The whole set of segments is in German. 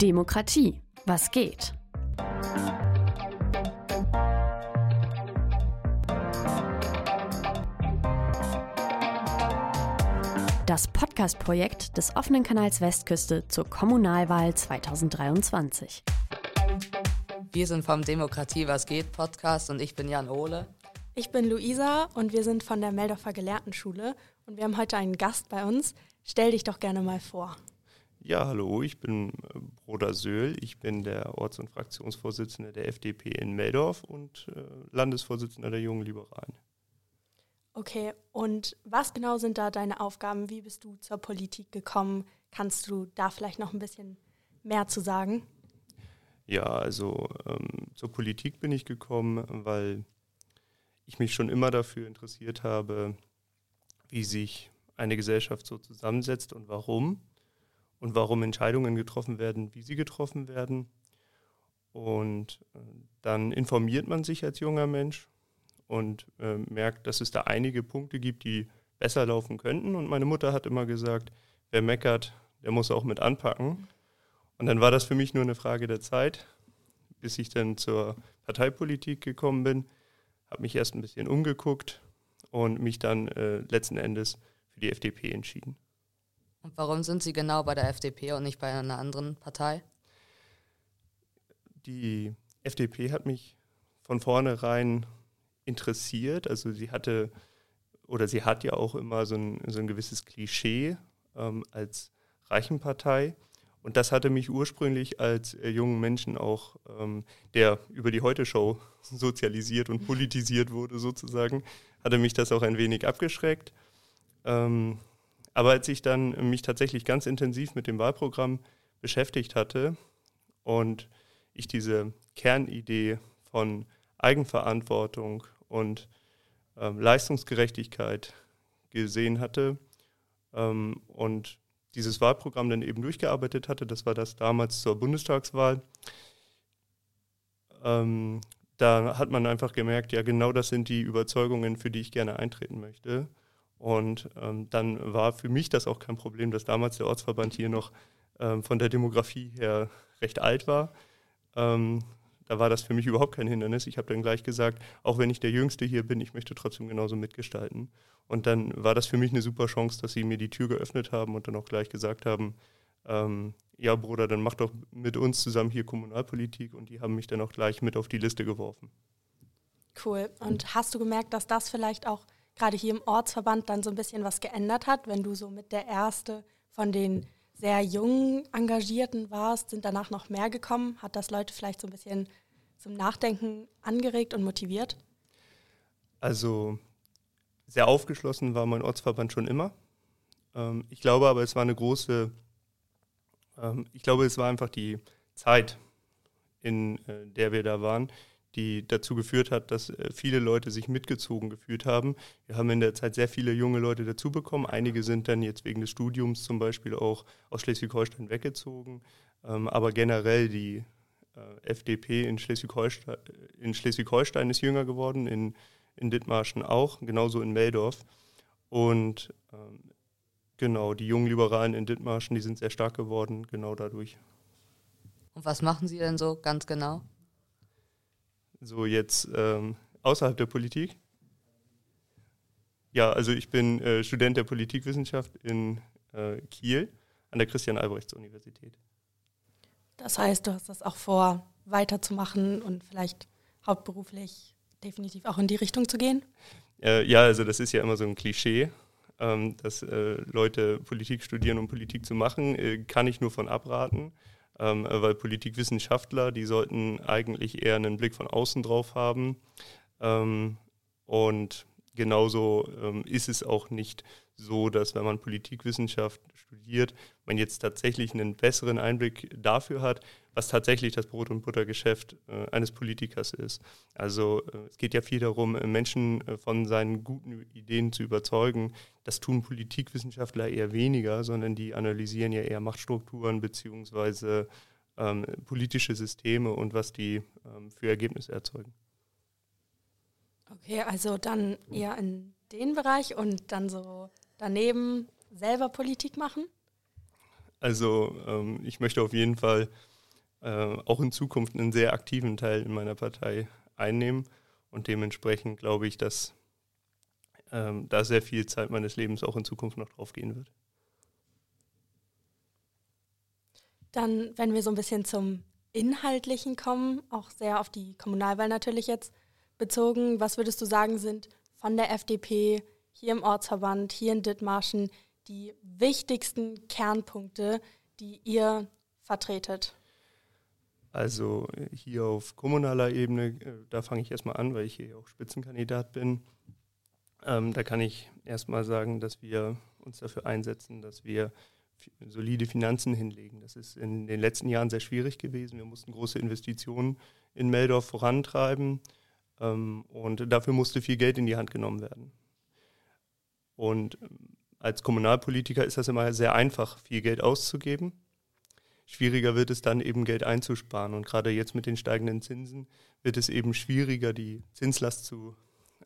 Demokratie. Was geht? Das Podcast-Projekt des offenen Kanals Westküste zur Kommunalwahl 2023. Wir sind vom Demokratie Was geht Podcast und ich bin Jan Ohle. Ich bin Luisa und wir sind von der Meldorfer Gelehrtenschule und wir haben heute einen Gast bei uns. Stell dich doch gerne mal vor. Ja, hallo, ich bin äh, Broder Söhl. Ich bin der Orts- und Fraktionsvorsitzende der FDP in Meldorf und äh, Landesvorsitzender der Jungen Liberalen. Okay, und was genau sind da deine Aufgaben? Wie bist du zur Politik gekommen? Kannst du da vielleicht noch ein bisschen mehr zu sagen? Ja, also ähm, zur Politik bin ich gekommen, weil ich mich schon immer dafür interessiert habe, wie sich eine Gesellschaft so zusammensetzt und warum und warum Entscheidungen getroffen werden, wie sie getroffen werden. Und äh, dann informiert man sich als junger Mensch und äh, merkt, dass es da einige Punkte gibt, die besser laufen könnten. Und meine Mutter hat immer gesagt, wer meckert, der muss auch mit anpacken. Und dann war das für mich nur eine Frage der Zeit, bis ich dann zur Parteipolitik gekommen bin, habe mich erst ein bisschen umgeguckt und mich dann äh, letzten Endes für die FDP entschieden. Und warum sind Sie genau bei der FDP und nicht bei einer anderen Partei? Die FDP hat mich von vornherein interessiert. Also sie hatte oder sie hat ja auch immer so ein, so ein gewisses Klischee ähm, als Reichenpartei. Und das hatte mich ursprünglich als äh, jungen Menschen auch, ähm, der über die Heute-Show sozialisiert und politisiert wurde sozusagen, hatte mich das auch ein wenig abgeschreckt. Ähm, aber als ich dann mich tatsächlich ganz intensiv mit dem Wahlprogramm beschäftigt hatte und ich diese Kernidee von Eigenverantwortung und ähm, Leistungsgerechtigkeit gesehen hatte ähm, und dieses Wahlprogramm dann eben durchgearbeitet hatte, das war das damals zur Bundestagswahl, ähm, da hat man einfach gemerkt, ja genau das sind die Überzeugungen, für die ich gerne eintreten möchte. Und ähm, dann war für mich das auch kein Problem, dass damals der Ortsverband hier noch ähm, von der Demografie her recht alt war. Ähm, da war das für mich überhaupt kein Hindernis. Ich habe dann gleich gesagt, auch wenn ich der Jüngste hier bin, ich möchte trotzdem genauso mitgestalten. Und dann war das für mich eine super Chance, dass sie mir die Tür geöffnet haben und dann auch gleich gesagt haben, ähm, ja Bruder, dann mach doch mit uns zusammen hier Kommunalpolitik. Und die haben mich dann auch gleich mit auf die Liste geworfen. Cool. Und hast du gemerkt, dass das vielleicht auch gerade hier im Ortsverband dann so ein bisschen was geändert hat, wenn du so mit der Erste von den sehr jungen Engagierten warst, sind danach noch mehr gekommen? Hat das Leute vielleicht so ein bisschen zum Nachdenken angeregt und motiviert? Also sehr aufgeschlossen war mein Ortsverband schon immer. Ähm, ich glaube aber, es war eine große, ähm, ich glaube, es war einfach die Zeit, in äh, der wir da waren, die dazu geführt hat, dass äh, viele Leute sich mitgezogen gefühlt haben. Wir haben in der Zeit sehr viele junge Leute dazu bekommen. Einige sind dann jetzt wegen des Studiums zum Beispiel auch aus Schleswig-Holstein weggezogen. Ähm, aber generell die äh, FDP in Schleswig-Holstein, in Schleswig-Holstein ist jünger geworden, in, in Dithmarschen auch, genauso in Meldorf. Und ähm, genau, die jungen Liberalen in Dithmarschen, die sind sehr stark geworden, genau dadurch. Und was machen Sie denn so ganz genau? So jetzt ähm, außerhalb der Politik? Ja, also ich bin äh, Student der Politikwissenschaft in äh, Kiel an der Christian-Albrechts-Universität. Das heißt, du hast das auch vor, weiterzumachen und vielleicht hauptberuflich definitiv auch in die Richtung zu gehen? Äh, ja, also das ist ja immer so ein Klischee, ähm, dass äh, Leute Politik studieren, um Politik zu machen. Äh, kann ich nur von abraten ähm, weil Politikwissenschaftler, die sollten eigentlich eher einen Blick von außen drauf haben. Ähm, und genauso ähm, ist es auch nicht so, dass wenn man Politikwissenschaft studiert, man jetzt tatsächlich einen besseren Einblick dafür hat, was tatsächlich das Brot- und Buttergeschäft äh, eines Politikers ist. Also äh, es geht ja viel darum, äh, Menschen äh, von seinen guten Ideen zu überzeugen. Das tun Politikwissenschaftler eher weniger, sondern die analysieren ja eher Machtstrukturen beziehungsweise ähm, politische Systeme und was die ähm, für Ergebnisse erzeugen. Okay, also dann eher in den Bereich und dann so daneben selber Politik machen? Also ähm, ich möchte auf jeden Fall äh, auch in Zukunft einen sehr aktiven Teil in meiner Partei einnehmen. Und dementsprechend glaube ich, dass ähm, da sehr viel Zeit meines Lebens auch in Zukunft noch drauf gehen wird. Dann, wenn wir so ein bisschen zum Inhaltlichen kommen, auch sehr auf die Kommunalwahl natürlich jetzt bezogen, was würdest du sagen, sind von der FDP hier im Ortsverband, hier in Dithmarschen die wichtigsten Kernpunkte, die ihr vertretet? Also hier auf kommunaler Ebene, äh, da fange ich erstmal an, weil ich hier auch Spitzenkandidat bin. Ähm, da kann ich erstmal sagen, dass wir uns dafür einsetzen, dass wir solide Finanzen hinlegen. Das ist in den letzten Jahren sehr schwierig gewesen. Wir mussten große Investitionen in Meldorf vorantreiben ähm, und dafür musste viel Geld in die Hand genommen werden. Und ähm, als Kommunalpolitiker ist das immer sehr einfach, viel Geld auszugeben. Schwieriger wird es dann eben Geld einzusparen. Und gerade jetzt mit den steigenden Zinsen wird es eben schwieriger, die Zinslast zu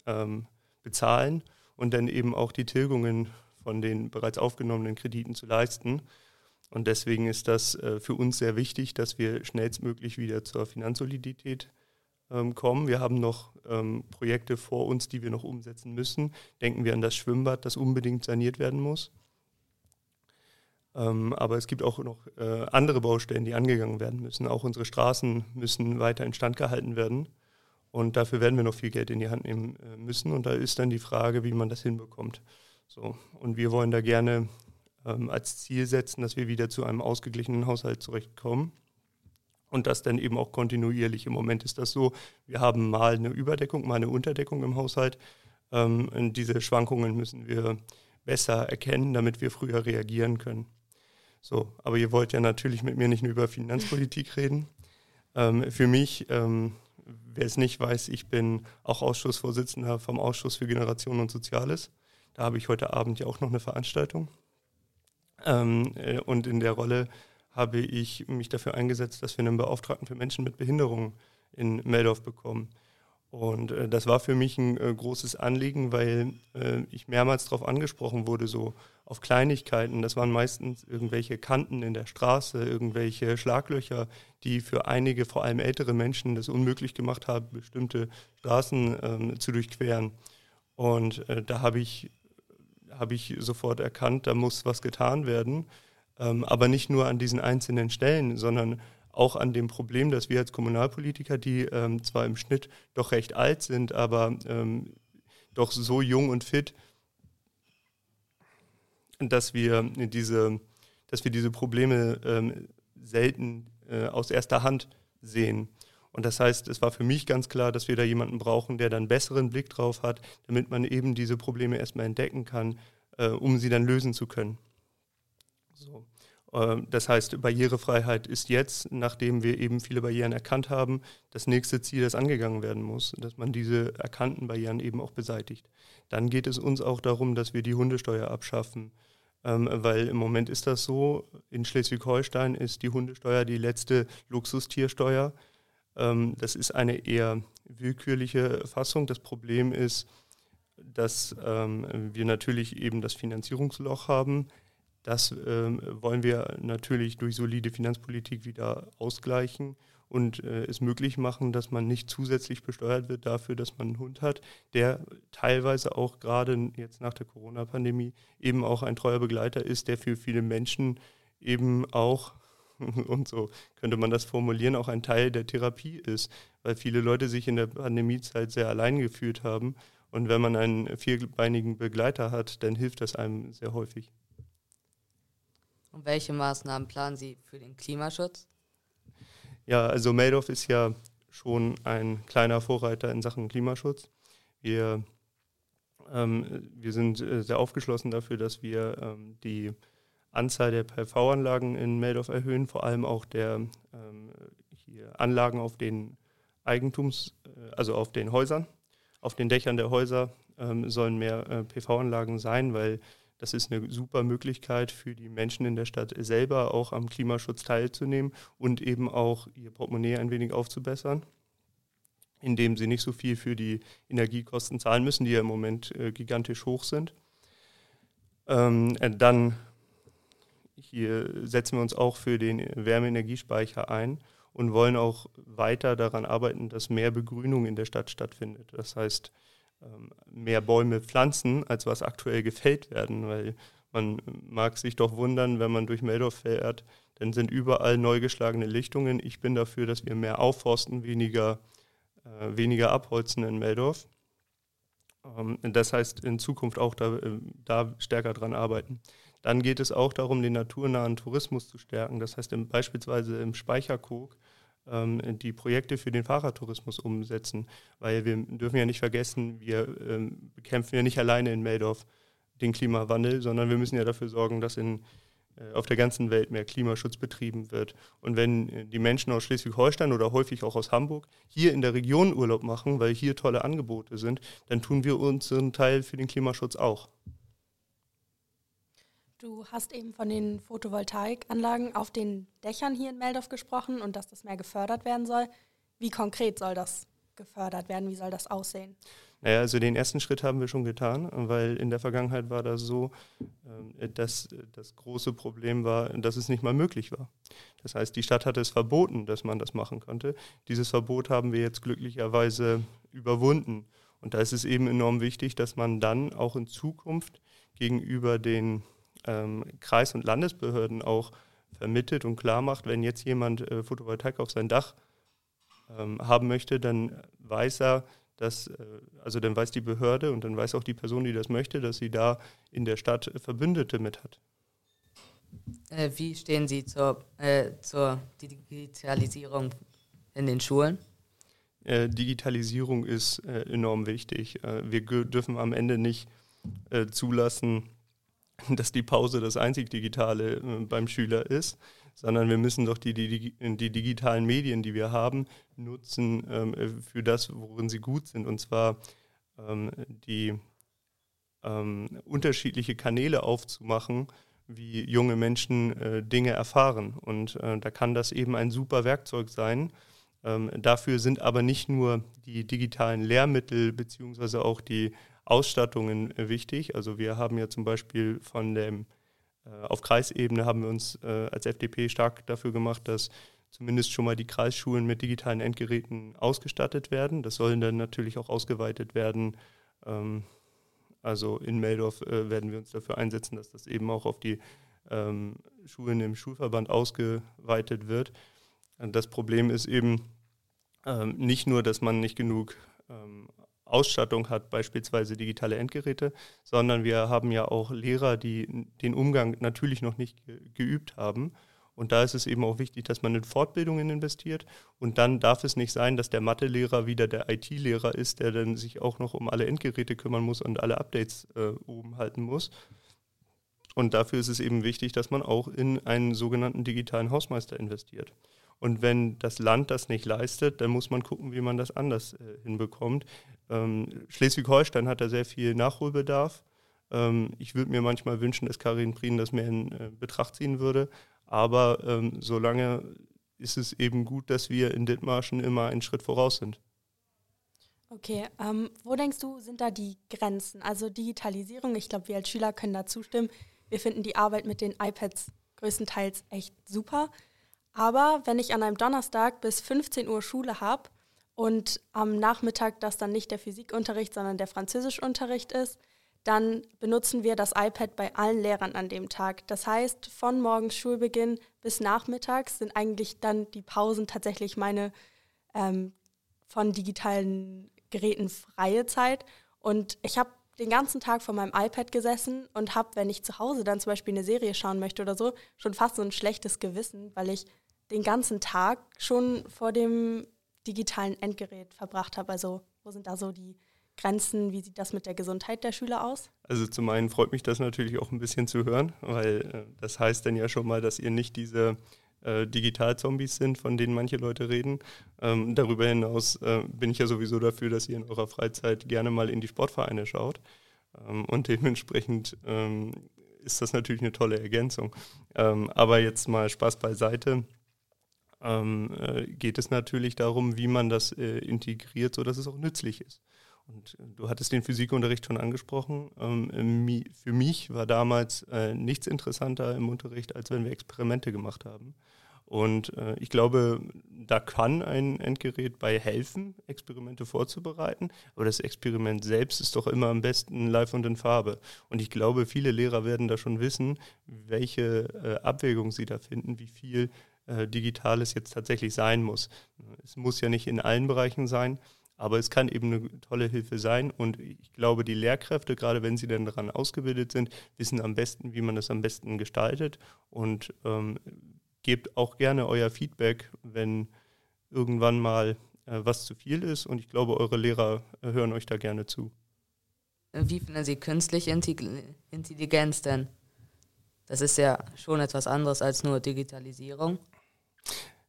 ähm, bezahlen und dann eben auch die Tilgungen von den bereits aufgenommenen Krediten zu leisten. Und deswegen ist das äh, für uns sehr wichtig, dass wir schnellstmöglich wieder zur Finanzsolidität ähm, kommen. Wir haben noch ähm, Projekte vor uns, die wir noch umsetzen müssen. Denken wir an das Schwimmbad, das unbedingt saniert werden muss. Ähm, aber es gibt auch noch äh, andere Baustellen, die angegangen werden müssen. Auch unsere Straßen müssen weiter instand gehalten werden. Und dafür werden wir noch viel Geld in die Hand nehmen äh, müssen. Und da ist dann die Frage, wie man das hinbekommt. So. Und wir wollen da gerne ähm, als Ziel setzen, dass wir wieder zu einem ausgeglichenen Haushalt zurechtkommen. Und das dann eben auch kontinuierlich. Im Moment ist das so, wir haben mal eine Überdeckung, mal eine Unterdeckung im Haushalt. Ähm, diese Schwankungen müssen wir besser erkennen, damit wir früher reagieren können. So, aber ihr wollt ja natürlich mit mir nicht nur über Finanzpolitik reden. Ähm, für mich ähm, wer es nicht weiß, ich bin auch Ausschussvorsitzender vom Ausschuss für Generationen und Soziales. Da habe ich heute Abend ja auch noch eine Veranstaltung. Ähm, äh, und in der Rolle habe ich mich dafür eingesetzt, dass wir einen Beauftragten für Menschen mit Behinderung in Meldorf bekommen. Und äh, das war für mich ein äh, großes Anliegen, weil äh, ich mehrmals darauf angesprochen wurde, so auf Kleinigkeiten. Das waren meistens irgendwelche Kanten in der Straße, irgendwelche Schlaglöcher, die für einige, vor allem ältere Menschen, das unmöglich gemacht haben, bestimmte Straßen ähm, zu durchqueren. Und äh, da habe ich, hab ich sofort erkannt, da muss was getan werden. Ähm, aber nicht nur an diesen einzelnen Stellen, sondern auch an dem Problem, dass wir als Kommunalpolitiker, die ähm, zwar im Schnitt doch recht alt sind, aber ähm, doch so jung und fit, dass wir diese, dass wir diese Probleme ähm, selten äh, aus erster Hand sehen. Und das heißt, es war für mich ganz klar, dass wir da jemanden brauchen, der dann besseren Blick drauf hat, damit man eben diese Probleme erstmal entdecken kann, äh, um sie dann lösen zu können. So. Ähm, das heißt, Barrierefreiheit ist jetzt, nachdem wir eben viele Barrieren erkannt haben, das nächste Ziel, das angegangen werden muss, dass man diese erkannten Barrieren eben auch beseitigt. Dann geht es uns auch darum, dass wir die Hundesteuer abschaffen, ähm, weil im Moment ist das so, in Schleswig-Holstein ist die Hundesteuer die letzte Luxustiersteuer. Ähm, das ist eine eher willkürliche Fassung. Das Problem ist, dass wir natürlich eben das Finanzierungsloch haben das ähm, wollen wir natürlich durch solide Finanzpolitik wieder ausgleichen und äh, es möglich machen, dass man nicht zusätzlich besteuert wird dafür, dass man einen Hund hat, der teilweise auch gerade jetzt nach der Corona-Pandemie eben auch ein treuer Begleiter ist, der für viele Menschen eben auch, und so könnte man das formulieren, auch ein Teil der Therapie ist, weil viele Leute sich in der Pandemiezeit sehr allein gefühlt haben. Und wenn man einen vierbeinigen Begleiter hat, dann hilft das einem sehr häufig. Und welche Maßnahmen planen Sie für den Klimaschutz? Ja, also Meldorf ist ja schon ein kleiner Vorreiter in Sachen Klimaschutz. Wir, ähm, wir sind äh, sehr aufgeschlossen dafür, dass wir ähm, die Anzahl der PV-Anlagen in Meldorf erhöhen, vor allem auch der ähm, hier Anlagen auf den Eigentums, äh, also auf den Häusern. Auf den Dächern der Häuser ähm, sollen mehr äh, PV-Anlagen sein, weil das ist eine super Möglichkeit für die Menschen in der Stadt selber auch am Klimaschutz teilzunehmen und eben auch ihr Portemonnaie ein wenig aufzubessern, indem sie nicht so viel für die Energiekosten zahlen müssen, die ja im Moment äh, gigantisch hoch sind. Ähm, äh, dann hier setzen wir uns auch für den Wärmeenergiespeicher ein und wollen auch weiter daran arbeiten, dass mehr Begrünung in der Stadt stattfindet. Das heißt, mehr Bäume pflanzen, als was aktuell gefällt werden, weil man mag sich doch wundern, wenn man durch Meldorf fährt, dann sind überall neu geschlagene Lichtungen. Ich bin dafür, dass wir mehr aufforsten, weniger, äh, weniger abholzen in Meldorf. Ähm, das heißt, in Zukunft auch da, äh, da stärker dran arbeiten. Dann geht es auch darum, den naturnahen Tourismus zu stärken. Das heißt, im, beispielsweise im Speicherkog ähm, die Projekte für den Fahrradtourismus umsetzen. Weil wir dürfen ja nicht vergessen, wir ähm, bekämpfen ja nicht alleine in Meldorf den Klimawandel, sondern wir müssen ja dafür sorgen, dass in, äh, auf der ganzen Welt mehr Klimaschutz betrieben wird. Und wenn äh, die Menschen aus Schleswig-Holstein oder häufig auch aus Hamburg hier in der Region Urlaub machen, weil hier tolle Angebote sind, dann tun wir unseren Teil für den Klimaschutz auch. Du hast eben von den Photovoltaikanlagen auf den Dächern hier in Meldorf gesprochen und dass das mehr gefördert werden soll. Wie konkret soll das gefördert werden? Wie soll das aussehen? Naja, also den ersten Schritt haben wir schon getan, weil in der Vergangenheit war das so, ähm, dass das große Problem war, dass es nicht mal möglich war. Das heißt, die Stadt hatte es verboten, dass man das machen konnte. Dieses Verbot haben wir jetzt glücklicherweise überwunden. Und da ist es eben enorm wichtig, dass man dann auch in Zukunft gegenüber den ähm, Kreis- und Landesbehörden auch vermittelt und klar macht, wenn jetzt jemand äh, Photovoltaik auf sein Dach ähm, haben möchte, dann weiß er, dass, äh, also dann weiß die Behörde und dann weiß auch die Person, die das möchte, dass sie da in der Stadt Verbündete mit hat. Äh, wie stehen Sie zur, äh, zur Digitalisierung in den Schulen? Äh, Digitalisierung ist äh, enorm wichtig. wir dürfen am Ende nicht zulassen, dass die Pause das einzig Digitale äh, beim Schüler ist, sondern wir müssen doch die, die, die digitalen Medien, die wir haben, nutzen ähm, für das, worin sie gut sind. Und zwar ähm, die ähm, unterschiedliche Kanäle aufzumachen, wie junge Menschen äh, Dinge erfahren. Und äh, da kann das eben ein super Werkzeug sein. Ähm, dafür sind aber nicht nur die digitalen Lehrmittel beziehungsweise auch die Ausstattungen äh, wichtig. Also wir haben ja zum Beispiel von dem, äh, auf Kreisebene haben wir uns äh, als FDP stark dafür gemacht, dass zumindest schon mal die Kreisschulen mit digitalen Endgeräten ausgestattet werden. Das sollen dann natürlich auch ausgeweitet werden. Ähm, also in Meldorf werden wir uns dafür einsetzen, dass das eben auch auf die ähm, Schulen im Schulverband ausgeweitet wird. Das Problem ist eben ähm, nicht nur, dass man nicht genug Ausstattung hat, beispielsweise digitale Endgeräte, sondern wir haben ja auch Lehrer, die den Umgang natürlich noch nicht geübt haben. Und da ist es eben auch wichtig, dass man in Fortbildungen investiert. Und dann darf es nicht sein, dass der Mathelehrer wieder der IT-Lehrer ist, der dann sich auch noch um alle Endgeräte kümmern muss und alle Updates äh, oben halten muss. Und dafür ist es eben wichtig, dass man auch in einen sogenannten digitalen Hausmeister investiert. Und wenn das Land das nicht leistet, dann muss man gucken, wie man das anders äh, hinbekommt. Ähm, Schleswig-Holstein hat da sehr viel Nachholbedarf. Ähm, ich würde mir manchmal wünschen, dass Karin Prien das mehr in äh, Betracht ziehen würde. Aber ähm, solange ist es eben gut, dass wir in Dithmarschen immer einen Schritt voraus sind. Okay, ähm, wo denkst du, sind da die Grenzen? Also Digitalisierung, ich glaube, wir als Schüler können da zustimmen. Wir finden die Arbeit mit den iPads größtenteils echt super. Aber wenn ich an einem Donnerstag bis 15 Uhr Schule habe und am Nachmittag das dann nicht der Physikunterricht, sondern der Französischunterricht ist, dann benutzen wir das iPad bei allen Lehrern an dem Tag. Das heißt, von morgens Schulbeginn bis nachmittags sind eigentlich dann die Pausen tatsächlich meine ähm, von digitalen Geräten freie Zeit. Und ich habe den ganzen Tag vor meinem iPad gesessen und habe, wenn ich zu Hause dann zum Beispiel eine Serie schauen möchte oder so, schon fast so ein schlechtes Gewissen, weil ich den ganzen Tag schon vor dem digitalen Endgerät verbracht habe. Also wo sind da so die Grenzen? Wie sieht das mit der Gesundheit der Schüler aus? Also zum einen freut mich das natürlich auch ein bisschen zu hören, weil äh, das heißt dann ja schon mal, dass ihr nicht diese äh, Digital-Zombies sind, von denen manche Leute reden. Ähm, darüber hinaus äh, bin ich ja sowieso dafür, dass ihr in eurer Freizeit gerne mal in die Sportvereine schaut. Ähm, und dementsprechend ähm, ist das natürlich eine tolle Ergänzung. Ähm, aber jetzt mal Spaß beiseite ähm, äh, geht es natürlich darum, wie man das äh, integriert, sodass es auch nützlich ist. Und äh, du hattest den Physikunterricht schon angesprochen. Ähm, für mich war damals äh, nichts interessanter im Unterricht, als wenn wir Experimente gemacht haben. Und äh, ich glaube, da kann ein Endgerät bei helfen, Experimente vorzubereiten. Aber das Experiment selbst ist doch immer am besten live und in Farbe. Und ich glaube, viele Lehrer werden da schon wissen, welche äh, Abwägung sie da finden, wie viel äh, Digitales jetzt tatsächlich sein muss. Es muss ja nicht in allen Bereichen sein. Aber es kann eben eine tolle Hilfe sein. Und ich glaube, die Lehrkräfte, gerade wenn sie dann daran ausgebildet sind, wissen am besten, wie man das am besten gestaltet. Und ähm, gebt auch gerne euer Feedback, wenn irgendwann mal äh, was zu viel ist. Und ich glaube, eure Lehrer äh, hören euch da gerne zu. Wie finden Sie künstliche Intelligenz denn? Das ist ja schon etwas anderes als nur Digitalisierung.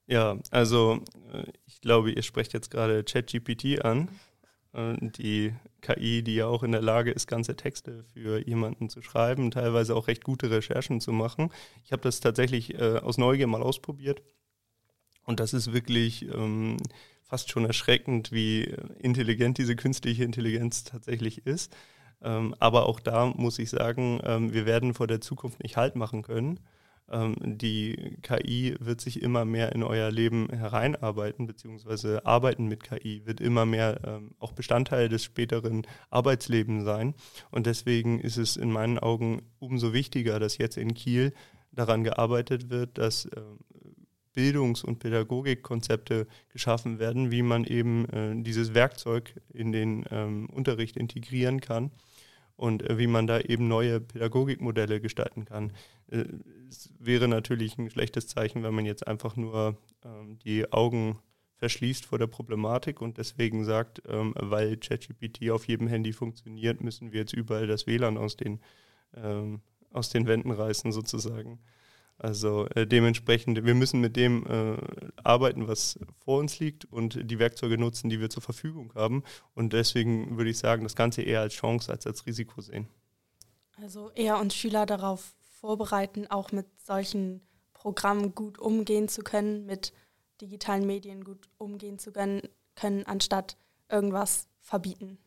Ja, also äh, ich glaube, ihr sprecht jetzt gerade ChatGPT an. Äh, die KI, die ja auch in der Lage ist, ganze Texte für jemanden zu schreiben, teilweise auch recht gute Recherchen zu machen. Ich habe das tatsächlich äh, aus Neugier mal ausprobiert und das ist wirklich ähm, fast schon erschreckend, wie intelligent diese künstliche Intelligenz tatsächlich ist. Ähm, aber auch da muss ich sagen, ähm, wir werden vor der Zukunft nicht Halt machen können. Ähm, die KI wird sich immer mehr in euer Leben hereinarbeiten, beziehungsweise Arbeiten mit KI wird immer mehr ähm, auch Bestandteil des späteren Arbeitslebens sein. Und deswegen ist es in meinen Augen umso wichtiger, dass jetzt in Kiel daran gearbeitet wird, dass äh, Bildungs- und Pädagogikkonzepte geschaffen werden, wie man eben äh, dieses Werkzeug in den ähm, Unterricht integrieren kann und äh, wie man da eben neue Pädagogikmodelle gestalten kann. Äh, es wäre natürlich ein schlechtes Zeichen, wenn man jetzt einfach nur ähm, die Augen verschließt vor der Problematik und deswegen sagt, ähm, weil ChatGPT auf jedem Handy funktioniert, müssen wir jetzt überall das WLAN aus den, ähm, aus den Wänden reißen sozusagen. Also äh, dementsprechend, wir müssen mit dem äh, arbeiten, was vor uns liegt und die Werkzeuge nutzen, die wir zur Verfügung haben. Und deswegen würde ich sagen, das Ganze eher als Chance als als Risiko sehen. Also eher uns Schüler darauf vorbereiten, auch mit solchen Programmen gut umgehen zu können, mit digitalen Medien gut umgehen zu können, können anstatt irgendwas verbieten.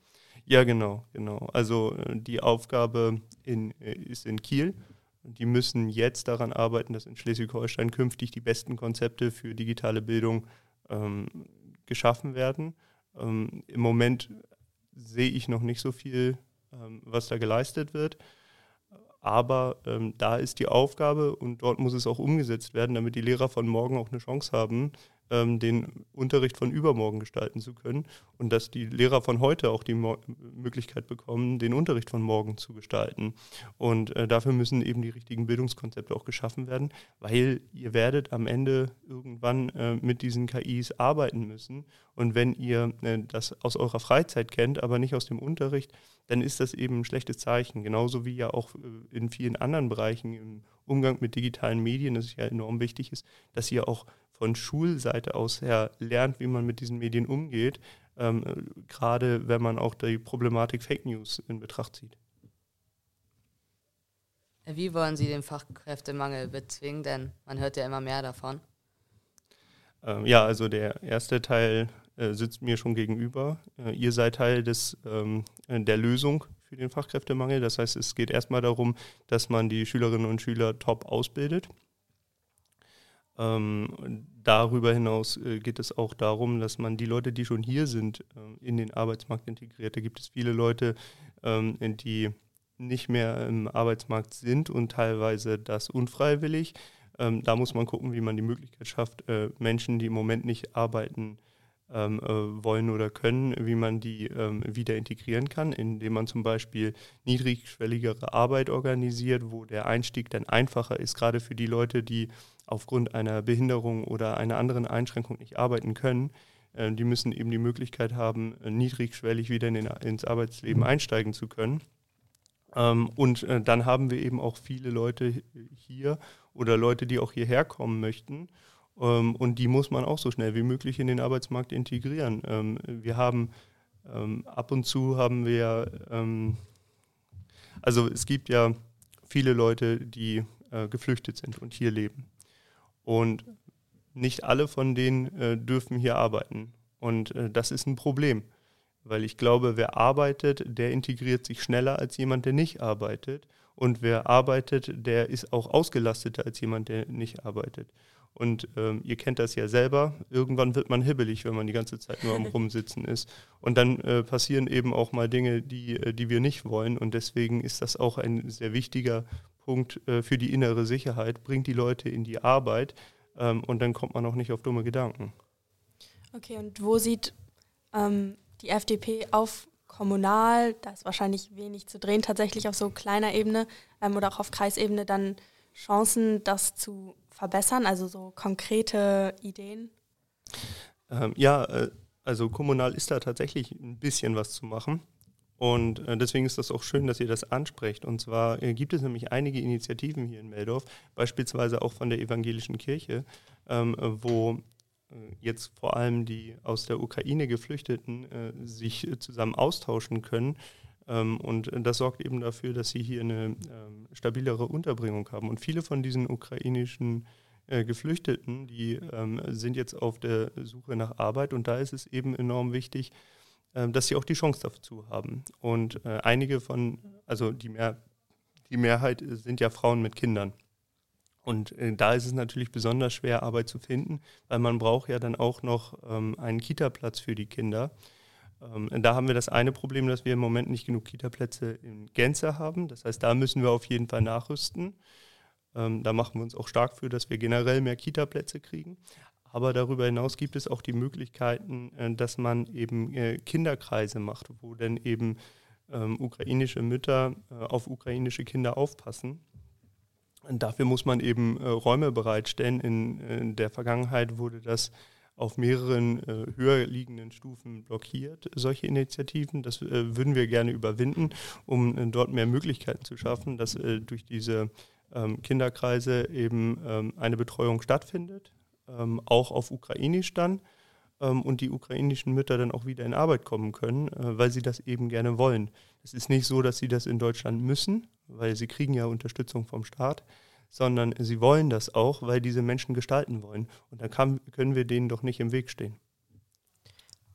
Ja, genau, genau. Also äh, die Aufgabe in, äh, ist in Kiel. Die müssen jetzt daran arbeiten, dass in Schleswig-Holstein künftig die besten Konzepte für digitale Bildung ähm, geschaffen werden. Ähm, Im Moment sehe ich noch nicht so viel, ähm, was da geleistet wird. Aber ähm, da ist die Aufgabe und dort muss es auch umgesetzt werden, damit die Lehrer von morgen auch eine Chance haben, ähm, den Unterricht von übermorgen gestalten zu können und dass die Lehrer von heute auch die Mo Möglichkeit bekommen, den Unterricht von morgen zu gestalten. Und äh, dafür müssen eben die richtigen Bildungskonzepte auch geschaffen werden, weil ihr werdet am Ende irgendwann äh, mit diesen KIs arbeiten müssen. Und wenn ihr äh, das aus eurer Freizeit kennt, aber nicht aus dem Unterricht, dann ist das eben ein schlechtes Zeichen. Genauso wie ja auch äh, in vielen anderen Bereichen im Umgang mit digitalen Medien, das ja enorm wichtig ist, dass ihr auch von Schulseite aus her lernt, wie man mit diesen Medien umgeht, ähm, gerade wenn man auch die Problematik Fake News in Betracht zieht. Wie wollen Sie den Fachkräftemangel bezwingen? Denn man hört ja immer mehr davon. Ähm, ja, also der erste Teil äh, sitzt mir schon gegenüber. Äh, ihr seid Teil des, ähm, der Lösung für den Fachkräftemangel. Das heißt, es geht erstmal darum, dass man die Schülerinnen und Schüler top ausbildet. Ähm, darüber hinaus äh, geht es auch darum, dass man die Leute, die schon hier sind, äh, in den Arbeitsmarkt integriert. Da gibt es viele Leute, ähm, die nicht mehr im Arbeitsmarkt sind und teilweise das unfreiwillig. Ähm, da muss man gucken, wie man die Möglichkeit schafft, äh, Menschen, die im Moment nicht arbeiten ähm, äh, wollen oder können, wie man die ähm, wieder integrieren kann, indem man zum Beispiel niedrigschwelligere Arbeit organisiert, wo der Einstieg dann einfacher ist, gerade für die Leute, die aufgrund einer Behinderung oder einer anderen Einschränkung nicht arbeiten können. Äh, die müssen eben die Möglichkeit haben, äh, niedrigschwellig wieder in den, ins Arbeitsleben mhm. einsteigen zu können. Ähm, und äh, dann haben wir eben auch viele Leute hier oder Leute, die auch hierher kommen möchten. Ähm, und die muss man auch so schnell wie möglich in den Arbeitsmarkt integrieren. Ähm, wir haben ab und zu haben wir, also es gibt ja viele Leute, die geflüchtet sind und hier leben. Und nicht alle von denen äh, dürfen hier arbeiten. Und äh, das ist ein Problem, Weil ich glaube, wer arbeitet, der integriert sich schneller als jemand, der nicht arbeitet. Und wer arbeitet, der ist auch ausgelasteter als jemand, der nicht arbeitet. Und ähm, ihr kennt das ja selber, irgendwann wird man hibbelig, wenn man die ganze Zeit nur am Rumsitzen ist. Und dann äh, passieren eben auch mal Dinge, die, äh, die wir nicht wollen. Und deswegen ist das auch ein sehr wichtiger Punkt äh, für die innere Sicherheit. Bringt die Leute in die Arbeit ähm, und dann kommt man auch nicht auf dumme Gedanken. Okay, und wo sieht ähm, die FDP auf kommunal, da ist wahrscheinlich wenig zu drehen, tatsächlich auf so kleiner Ebene ähm, oder auch auf Kreisebene dann Chancen, das zu verbessern, also so konkrete Ideen? Ähm, ja, äh, also kommunal ist da tatsächlich ein bisschen was zu machen. Und äh, deswegen ist das auch schön, dass ihr das ansprecht. Und zwar äh, gibt es nämlich einige Initiativen hier in Meldorf, beispielsweise auch von der evangelischen Kirche, ähm, wo jetzt vor allem die aus der Ukraine Geflüchteten äh, sich zusammen austauschen können. Ähm, und das sorgt eben dafür, dass sie hier eine ähm, stabilere Unterbringung haben. Und viele von diesen ukrainischen äh, Geflüchteten, die ähm, sind jetzt auf der Suche nach Arbeit. Und da ist es eben enorm wichtig, dass sie auch die Chance dazu haben. Und äh, einige von, also die, Mehr, die Mehrheit sind ja Frauen mit Kindern. Und äh, da ist es natürlich besonders schwer, Arbeit zu finden, weil man braucht ja dann auch noch ähm, einen Kita-Platz für die Kinder. Ähm, da haben wir das eine Problem, dass wir im Moment nicht genug Kita-Plätze in Gänze haben. Das heißt, da müssen wir auf jeden Fall nachrüsten. Ähm, da machen wir uns auch stark für, dass wir generell mehr Kita-Plätze kriegen. Aber darüber hinaus gibt es auch die Möglichkeiten, äh, dass man eben äh, Kinderkreise macht, wo dann eben ähm, ukrainische Mütter äh, auf ukrainische Kinder aufpassen und dafür muss man eben äh, Räume bereitstellen. In, in, der Vergangenheit wurde das auf mehreren äh, höher liegenden Stufen blockiert, solche Initiativen. Das äh, würden wir gerne überwinden, um äh, dort mehr Möglichkeiten zu schaffen, dass äh, durch diese ähm, Kinderkreise eben ähm, eine Betreuung stattfindet, ähm, auch auf Ukrainisch dann ähm, und die ukrainischen Mütter dann auch wieder in Arbeit kommen können, äh, weil sie das eben gerne wollen. Es ist nicht so, dass sie das in Deutschland müssen, weil sie kriegen ja Unterstützung vom Staat, sondern sie wollen das auch, weil diese Menschen gestalten wollen. Und dann kann, können wir denen doch nicht im Weg stehen.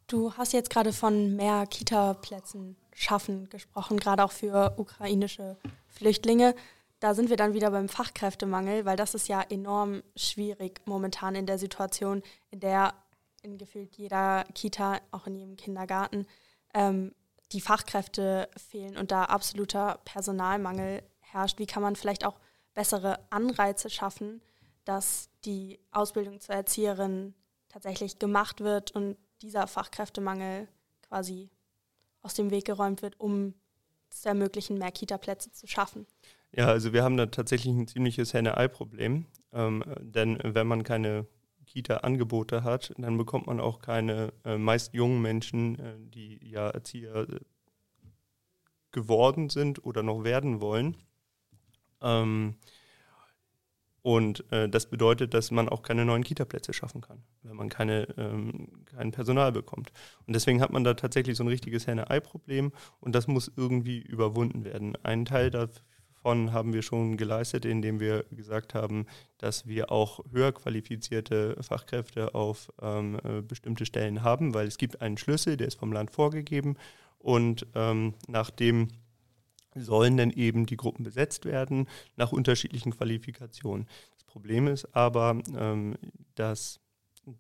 Du hast jetzt gerade von mehr Kita-Plätzen schaffen gesprochen, gerade auch für ukrainische Flüchtlinge. Da sind wir dann wieder beim Fachkräftemangel, weil das ist ja enorm schwierig momentan in der Situation, in der in gefühlt jeder Kita, auch in jedem Kindergarten, ähm, die Fachkräfte fehlen und da absoluter Personalmangel herrscht. Wie kann man vielleicht auch bessere Anreize schaffen, dass die Ausbildung zur Erzieherin tatsächlich gemacht wird und dieser Fachkräftemangel quasi aus dem Weg geräumt wird, um zu ermöglichen, mehr Kita-Plätze zu schaffen? Ja, also wir haben da tatsächlich ein ziemliches Henne-Ei-Problem, ähm, denn wenn man keine Kita-Angebote hat, dann bekommt man auch keine äh, meist jungen Menschen, äh, die ja Erzieher äh, geworden sind oder noch werden wollen. Ähm, und äh, das bedeutet, dass man auch keine neuen Kita-Plätze schaffen kann, wenn man keine, ähm, kein Personal bekommt. Und deswegen hat man da tatsächlich so ein richtiges Henne-Ei-Problem und das muss irgendwie überwunden werden. Ein Teil davon von haben wir schon geleistet, indem wir gesagt haben, dass wir auch höher qualifizierte Fachkräfte auf ähm, äh, bestimmte Stellen haben, weil es gibt einen Schlüssel, der ist vom Land vorgegeben und ähm, nachdem sollen dann eben die Gruppen besetzt werden nach unterschiedlichen Qualifikationen. Das Problem ist aber, ähm, dass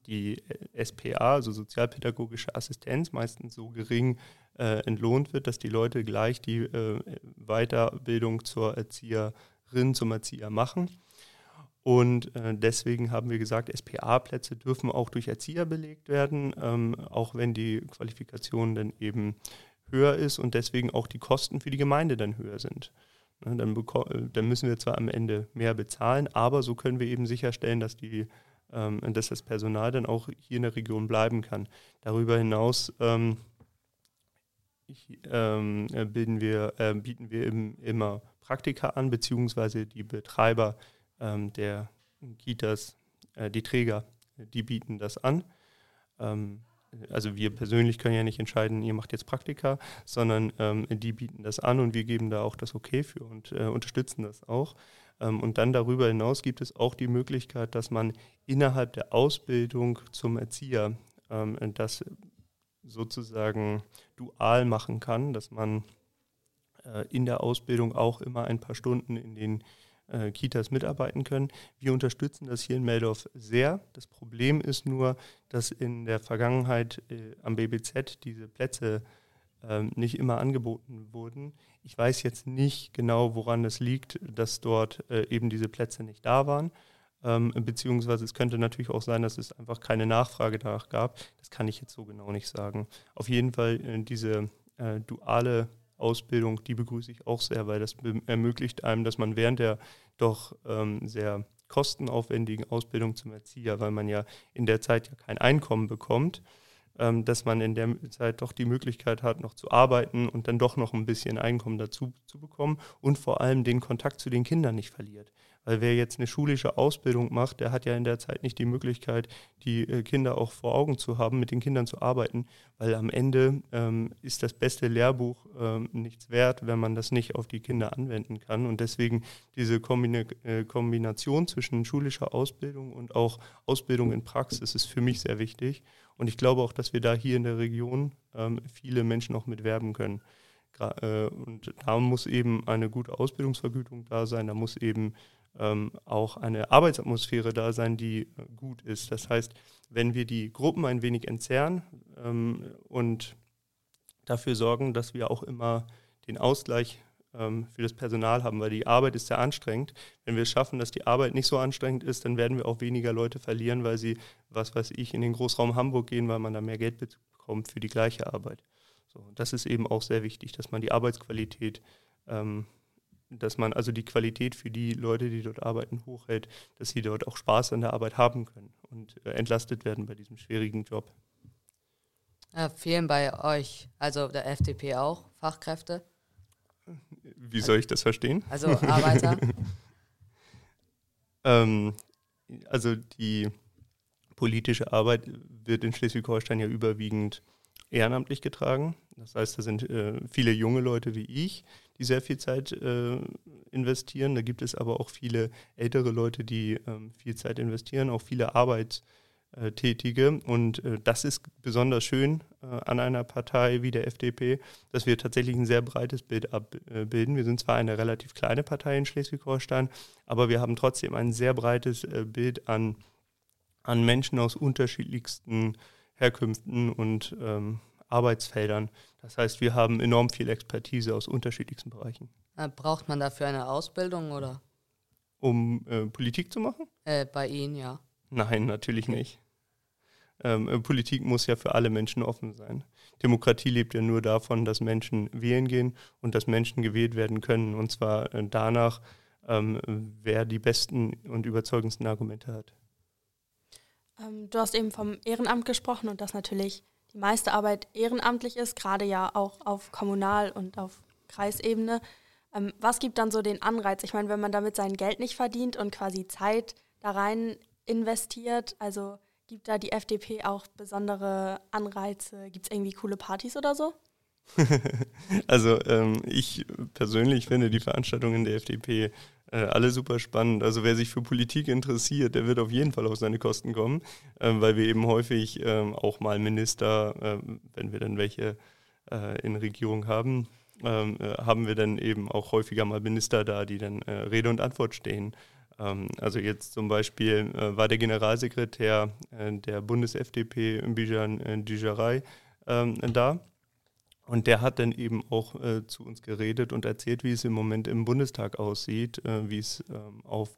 die SPA, also sozialpädagogische Assistenz, meistens so gering äh, entlohnt wird, dass die Leute gleich die äh, Weiterbildung zur Erzieherin, zum Erzieher machen. Und äh, deswegen haben wir gesagt, SPA-Plätze dürfen auch durch Erzieher belegt werden, ähm, auch wenn die Qualifikation dann eben höher ist und deswegen auch die Kosten für die Gemeinde dann höher sind. Ne, dann, äh, dann, müssen wir zwar am Ende mehr bezahlen, aber so können wir eben sicherstellen, dass, die, ähm, dass das Personal dann auch hier in der Region bleiben kann. Darüber hinaus ähm, ähm, äh, bilden wir, äh, bieten wir im, immer Praktika an, beziehungsweise die Betreiber ähm, der Kitas, äh, die Träger, die bieten das an. Ähm, also wir persönlich können ja nicht entscheiden, ihr macht jetzt Praktika, sondern ähm, die bieten das an und wir geben da auch das Okay für und äh, unterstützen das auch. Ähm, und dann darüber hinaus gibt es auch die Möglichkeit, dass man innerhalb der Ausbildung zum Erzieher ähm, das sozusagen dual machen kann, dass man äh, in der Ausbildung auch immer ein paar Stunden in den äh, Kitas mitarbeiten können. Wir unterstützen das hier in Meldorf sehr. Das Problem ist nur, dass in der Vergangenheit äh, am BBZ diese Plätze ähm, nicht immer angeboten wurden. Ich weiß jetzt nicht genau, woran es liegt, dass dort äh, eben diese Plätze nicht da waren. Ähm, beziehungsweise es könnte natürlich auch sein, dass es einfach keine Nachfrage danach gab. Das kann ich jetzt so genau nicht sagen. Auf jeden Fall äh, diese äh, duale Ausbildung, die begrüße ich auch sehr, weil das ermöglicht einem, dass man während der doch ähm, sehr kostenaufwendigen Ausbildung zum Erzieher, weil man ja in der Zeit ja kein Einkommen bekommt, ähm, dass man in der Zeit doch die Möglichkeit hat, noch zu arbeiten und dann doch noch ein bisschen Einkommen dazu zu bekommen und vor allem den Kontakt zu den Kindern nicht verliert. Weil wer jetzt eine schulische Ausbildung macht, der hat ja in der Zeit nicht die Möglichkeit, die äh, Kinder auch vor Augen zu haben, mit den Kindern zu arbeiten, weil am Ende ähm, ist das beste Lehrbuch ähm, nichts wert, wenn man das nicht auf die Kinder anwenden kann. Und deswegen diese Kombina äh, Kombination zwischen schulischer Ausbildung und auch Ausbildung in Praxis ist für mich sehr wichtig. Und ich glaube auch, dass wir da hier in der Region ähm, viele Menschen auch mit werben können. Äh, und da muss eben eine gute Ausbildungsvergütung da sein, da muss eben ähm, auch eine Arbeitsatmosphäre da sein, die äh, gut ist. Das heißt, wenn wir die Gruppen ein wenig entzerren ähm, und dafür sorgen, dass wir auch immer den Ausgleich ähm, für das Personal haben, weil die Arbeit ist sehr anstrengend. Wenn wir es schaffen, dass die Arbeit nicht so anstrengend ist, dann werden wir auch weniger Leute verlieren, weil sie, was weiß ich, in den Großraum Hamburg gehen, weil man da mehr Geld bekommt für die gleiche Arbeit. So, das ist eben auch sehr wichtig, dass man die Arbeitsqualität ähm, dass man also die Qualität für die Leute, die dort arbeiten, hochhält, dass sie dort auch Spaß an der Arbeit haben können und äh, entlastet werden bei diesem schwierigen Job. Ja, fehlen bei euch, also der FDP auch, Fachkräfte? Wie soll ich das verstehen? Also Arbeiter? ähm, also die politische Arbeit wird in Schleswig-Holstein ja überwiegend ehrenamtlich getragen. Das heißt, da sind äh, viele junge Leute wie ich, die sehr viel Zeit äh, investieren. Da gibt es aber auch viele ältere Leute, die ähm, viel Zeit investieren, auch viele Arbeitstätige. Und äh, das ist besonders schön äh, an einer Partei wie der FDP, dass wir tatsächlich ein sehr breites Bild abbilden. Wir sind zwar eine relativ kleine Partei in Schleswig-Holstein, aber wir haben trotzdem ein sehr breites äh, Bild an, an Menschen aus unterschiedlichsten Herkünften und ähm, Arbeitsfeldern. Das heißt, wir haben enorm viel Expertise aus unterschiedlichsten Bereichen. Äh, braucht man dafür eine Ausbildung oder? Um äh, Politik zu machen? Äh, bei Ihnen, ja. Nein, natürlich okay. nicht. Ähm, äh, Politik muss ja für alle Menschen offen sein. Demokratie lebt ja nur davon, dass Menschen wählen gehen und dass Menschen gewählt werden können. Und zwar äh, danach, ähm, wer die besten und überzeugendsten Argumente hat. Ähm, du hast eben vom Ehrenamt gesprochen und das natürlich die meiste Arbeit ehrenamtlich ist, gerade ja auch auf Kommunal- und auf Kreisebene. Ähm, was gibt dann so den Anreiz? Ich meine, wenn man damit sein Geld nicht verdient und quasi Zeit da rein investiert, also gibt da die FDP auch besondere Anreize? Gibt es irgendwie coole Partys oder so? also ähm, ich persönlich finde die Veranstaltungen der FDP äh, alle super spannend. Also wer sich für Politik interessiert, der wird auf jeden Fall auf seine Kosten kommen, äh, weil wir eben häufig äh, auch mal Minister, ähm, wenn wir dann welche äh, in Regierung haben, ähm, äh, haben wir dann eben auch häufiger mal Minister da, die dann äh, Rede und Antwort stehen. Ähm, also jetzt zum Beispiel war der Generalsekretär der Bundes-FDP, Bijan Dijarei, da und der hat dann eben auch äh, zu uns geredet und erzählt, wie es im Moment im Bundestag aussieht, äh, wie es ähm, auf,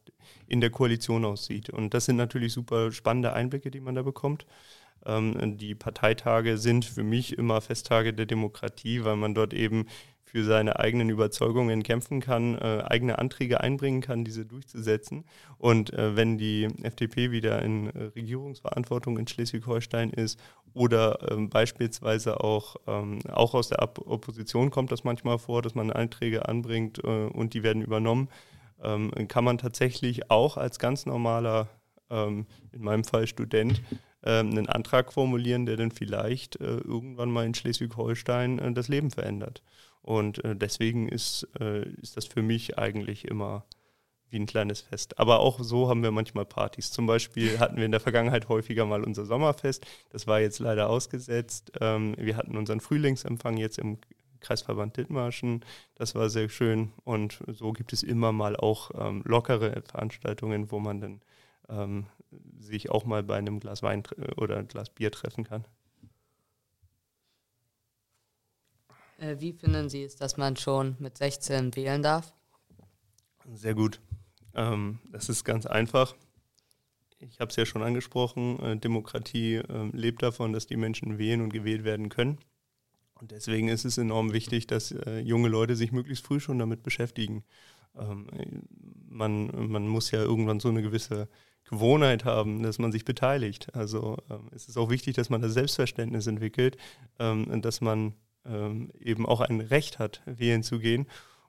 in der Koalition aussieht. Und das sind natürlich super spannende Einblicke, die man da bekommt. Ähm, die Parteitage sind für mich immer Festtage der Demokratie, weil man dort eben für seine eigenen Überzeugungen kämpfen kann, äh, eigene Anträge einbringen kann, diese durchzusetzen. Und äh, wenn die FDP wieder in äh, Regierungsverantwortung in Schleswig-Holstein ist oder ähm, beispielsweise auch, ähm, auch aus der Ab Opposition kommt das manchmal vor, dass man Anträge anbringt äh, und die werden übernommen, ähm, kann man tatsächlich auch als ganz normaler, ähm, in meinem Fall Student, ähm, einen Antrag formulieren, der dann vielleicht äh, irgendwann mal in Schleswig-Holstein äh, das Leben verändert. Und äh, deswegen ist, äh, ist das für mich eigentlich immer wie ein kleines Fest. Aber auch so haben wir manchmal Partys. Zum Beispiel hatten wir in der Vergangenheit häufiger mal unser Sommerfest. Das war jetzt leider ausgesetzt. Ähm, wir hatten unseren Frühlingsempfang jetzt im Kreisverband Dithmarschen. Das war sehr schön. Und so gibt es immer mal auch ähm, lockere Veranstaltungen, wo man dann ähm, sich auch mal bei einem Glas Wein oder Glas Bier treffen kann. Äh, wie finden Sie es, dass man schon mit 16 wählen darf? Sehr gut. Ähm, das ist ganz einfach. Ich habe es ja schon angesprochen, äh, Demokratie äh, lebt davon, dass die Menschen wählen und gewählt werden können. Und deswegen ist es enorm wichtig, dass äh, junge Leute sich möglichst früh schon damit beschäftigen. Ähm, man, man muss ja irgendwann so eine gewisse Gewohnheit haben, dass man sich beteiligt. Also ähm, es ist auch wichtig, dass man das Selbstverständnis entwickelt, ähm, dass man ähm, eben auch ein Recht hat, wählen zu gehen.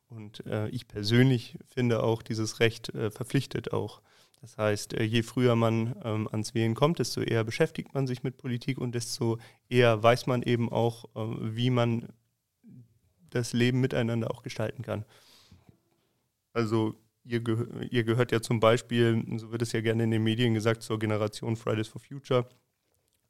Und äh, ich persönlich finde auch, dieses Recht äh, verpflichtet auch. Das heißt, äh, je früher man ähm, ans Wählen kommt, desto eher beschäftigt man sich mit Politik und desto eher weiß man eben auch, äh, wie man das Leben miteinander auch gestalten kann. Also ihr, ihr gehört ja zum Beispiel, so wird es ja gerne in den Medien gesagt, zur Generation Fridays for Future.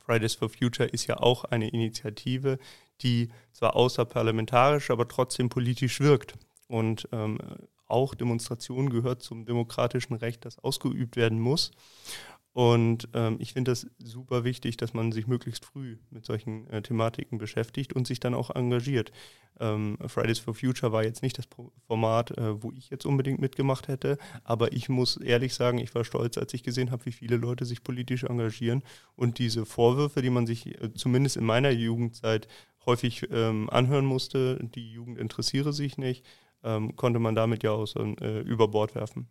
Fridays for Future ist ja auch eine Initiative, die zwar außerparlamentarisch, aber trotzdem politisch wirkt. Und ähm, auch Demonstration gehört zum demokratischen Recht, das ausgeübt werden muss. Und ähm, ich finde das super wichtig, dass man sich möglichst früh mit solchen äh, Thematiken beschäftigt und sich dann auch engagiert. Ähm, Fridays for Future war jetzt nicht das Format, äh, wo ich jetzt unbedingt mitgemacht hätte, aber ich muss ehrlich sagen, ich war stolz, als ich gesehen habe, wie viele Leute sich politisch engagieren und diese Vorwürfe, die man sich äh, zumindest in meiner Jugendzeit häufig ähm, anhören musste, die Jugend interessiere sich nicht, ähm, konnte man damit ja auch so, äh, über Bord werfen.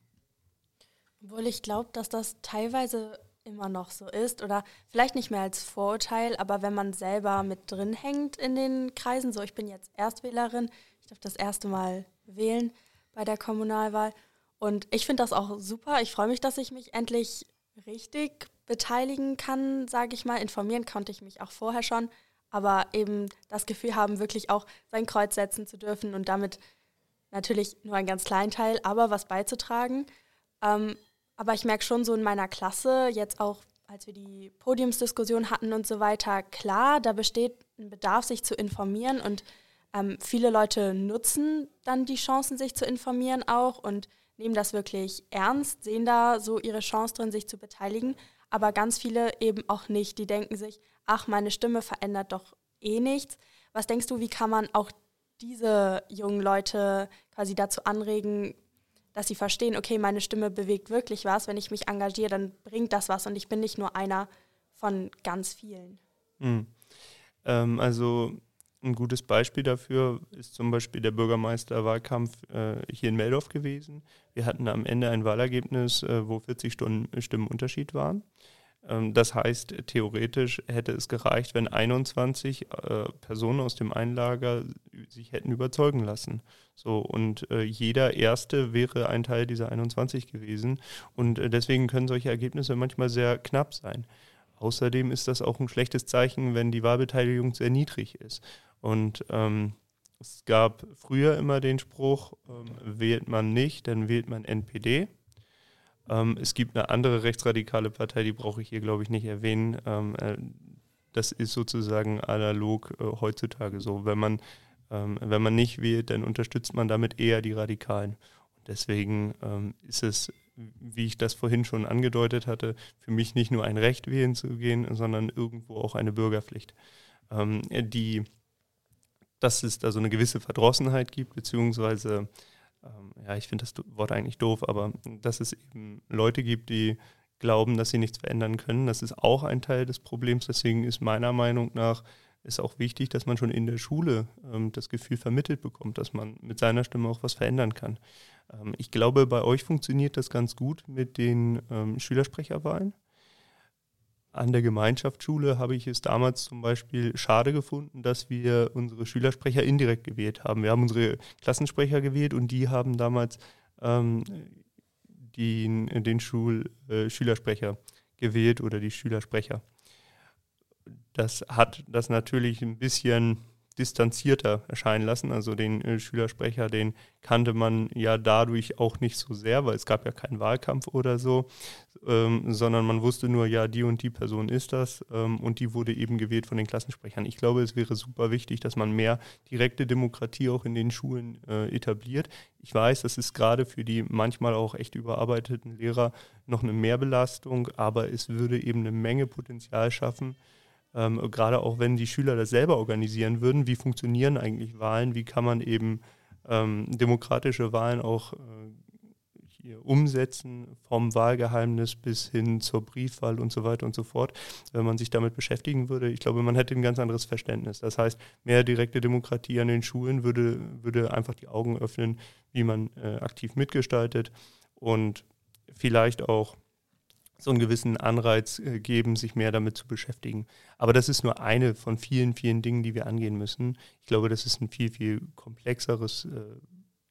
Obwohl ich glaube, dass das teilweise immer noch so ist oder vielleicht nicht mehr als Vorurteil, aber wenn man selber mit drin hängt in den Kreisen, so ich bin jetzt Erstwählerin, ich darf das erste Mal wählen bei der Kommunalwahl und ich finde das auch super. Ich freue mich, dass ich mich endlich richtig beteiligen kann, sage ich mal. Informieren konnte ich mich auch vorher schon, aber eben das Gefühl haben, wirklich auch sein Kreuz setzen zu dürfen und damit natürlich nur ein ganz kleinen Teil, aber was beizutragen. Ähm, aber ich merke schon so in meiner Klasse, jetzt auch als wir die Podiumsdiskussion hatten und so weiter, klar, da besteht ein Bedarf, sich zu informieren und ähm, viele Leute nutzen dann die Chancen, sich zu informieren auch und nehmen das wirklich ernst, sehen da so ihre Chance drin, sich zu beteiligen, aber ganz viele eben auch nicht. Die denken sich, ach, meine Stimme verändert doch eh nichts. Was denkst du, wie kann man auch diese jungen Leute quasi dazu anregen, dass sie verstehen, okay, meine Stimme bewegt wirklich was. Wenn ich mich engagiere, dann bringt das was und ich bin nicht nur einer von ganz vielen. Mhm. Ähm, also ein gutes Beispiel dafür ist zum Beispiel der Bürgermeisterwahlkampf äh, hier in Meldorf gewesen. Wir hatten am Ende ein Wahlergebnis, äh, wo 40 Stunden Stimmen Unterschied waren. Ähm, das heißt, theoretisch hätte es gereicht, wenn 21 äh, Personen aus dem Einlager sich hätten überzeugen lassen. So, und äh, jeder Erste wäre ein Teil dieser 21 gewesen. Und äh, deswegen können solche Ergebnisse manchmal sehr knapp sein. Außerdem ist das auch ein schlechtes Zeichen, wenn die Wahlbeteiligung sehr niedrig ist. Und ähm, es gab früher immer den Spruch, ähm, wählt man nicht, dann wählt man NPD. Ähm, es gibt eine andere rechtsradikale Partei, die brauche ich hier, glaube ich, nicht erwähnen. Ähm, äh, das ist sozusagen analog äh, heutzutage so. Wenn man, ähm, wenn man nicht wählt, dann unterstützt man damit eher die Radikalen. Und deswegen ähm, ist es, wie ich das vorhin schon angedeutet hatte, für mich nicht nur ein Recht, wählen zu gehen, sondern irgendwo auch eine Bürgerpflicht. Ähm, die, dass es da so eine gewisse Verdrossenheit gibt, beziehungsweise ja, ich finde das Wort eigentlich doof, aber dass es eben Leute gibt, die glauben, dass sie nichts verändern können, das ist auch ein Teil des Problems. Deswegen ist meiner Meinung nach ist auch wichtig, dass man schon in der Schule ähm, das Gefühl vermittelt bekommt, dass man mit seiner Stimme auch was verändern kann. Ähm, ich glaube, bei euch funktioniert das ganz gut mit den ähm, Schülersprecherwahlen. An der Gemeinschaftsschule habe ich es damals zum Beispiel schade gefunden, dass wir unsere Schülersprecher indirekt gewählt haben. Wir haben unsere Klassensprecher gewählt und die haben damals ähm, die, den Schul, äh, Schülersprecher gewählt oder die Schülersprecher. Das hat das natürlich ein bisschen distanzierter erscheinen lassen. Also den äh, Schülersprecher, den kannte man ja dadurch auch nicht so sehr, weil es gab ja keinen Wahlkampf oder so, ähm, sondern man wusste nur, ja, die und die Person ist das ähm, und die wurde eben gewählt von den Klassensprechern. Ich glaube, es wäre super wichtig, dass man mehr direkte Demokratie auch in den Schulen äh, etabliert. Ich weiß, das ist gerade für die manchmal auch echt überarbeiteten Lehrer noch eine Mehrbelastung, aber es würde eben eine Menge Potenzial schaffen, ähm, gerade auch wenn die Schüler das selber organisieren würden, wie funktionieren eigentlich Wahlen, wie kann man eben ähm, demokratische Wahlen auch äh, hier umsetzen, vom Wahlgeheimnis bis hin zur Briefwahl und so weiter und so fort. Wenn man sich damit beschäftigen würde, ich glaube, man hätte ein ganz anderes Verständnis. Das heißt, mehr direkte Demokratie an den Schulen würde, würde einfach die Augen öffnen, wie man äh, aktiv mitgestaltet und vielleicht auch so einen gewissen Anreiz äh, geben, sich mehr damit zu beschäftigen. Aber das ist nur eine von vielen, vielen Dingen, die wir angehen müssen. Ich glaube, das ist ein viel, viel komplexeres äh,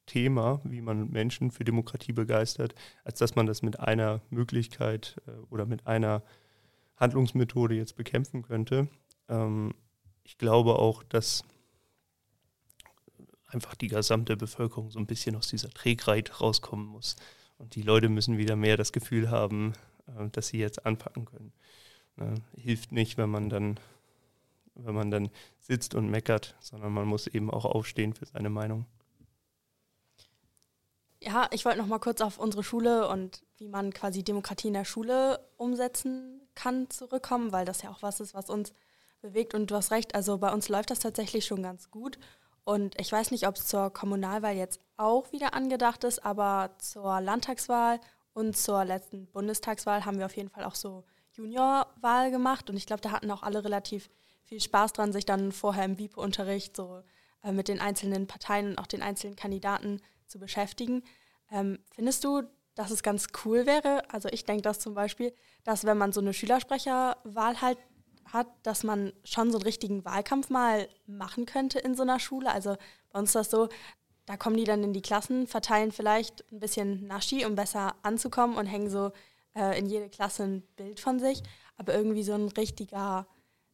Thema, wie man Menschen für Demokratie begeistert, als dass man das mit einer Möglichkeit äh, oder mit einer Handlungsmethode jetzt bekämpfen könnte. Ähm, ich glaube auch, dass einfach die gesamte Bevölkerung so ein bisschen aus dieser Trägheit rauskommen muss. Und die Leute müssen wieder mehr das Gefühl haben, dass sie jetzt anpacken können. Ne? Hilft nicht, wenn man dann wenn man dann sitzt und meckert, sondern man muss eben auch aufstehen für seine Meinung. Ja, ich wollte noch mal kurz auf unsere Schule und wie man quasi Demokratie in der Schule umsetzen kann zurückkommen, weil das ja auch was ist, was uns bewegt. Und du hast recht, also bei uns läuft das tatsächlich schon ganz gut. Und ich weiß nicht, ob es zur Kommunalwahl jetzt auch wieder angedacht ist, aber zur Landtagswahl und zur letzten Bundestagswahl haben wir auf jeden Fall auch so Juniorwahl gemacht. Und ich glaube, da hatten auch alle relativ viel Spaß dran, sich dann vorher im WIPO-Unterricht so äh, mit den einzelnen Parteien und auch den einzelnen Kandidaten zu beschäftigen. Ähm, findest du, dass es ganz cool wäre? Also ich denke das zum Beispiel, dass wenn man so eine Schülersprecherwahl halt hat, dass man schon so einen richtigen Wahlkampf mal machen könnte in so einer Schule. Also bei uns ist das so, da kommen die dann in die Klassen, verteilen vielleicht ein bisschen Naschi, um besser anzukommen und hängen so äh, in jede Klasse ein Bild von sich. Aber irgendwie so ein richtiger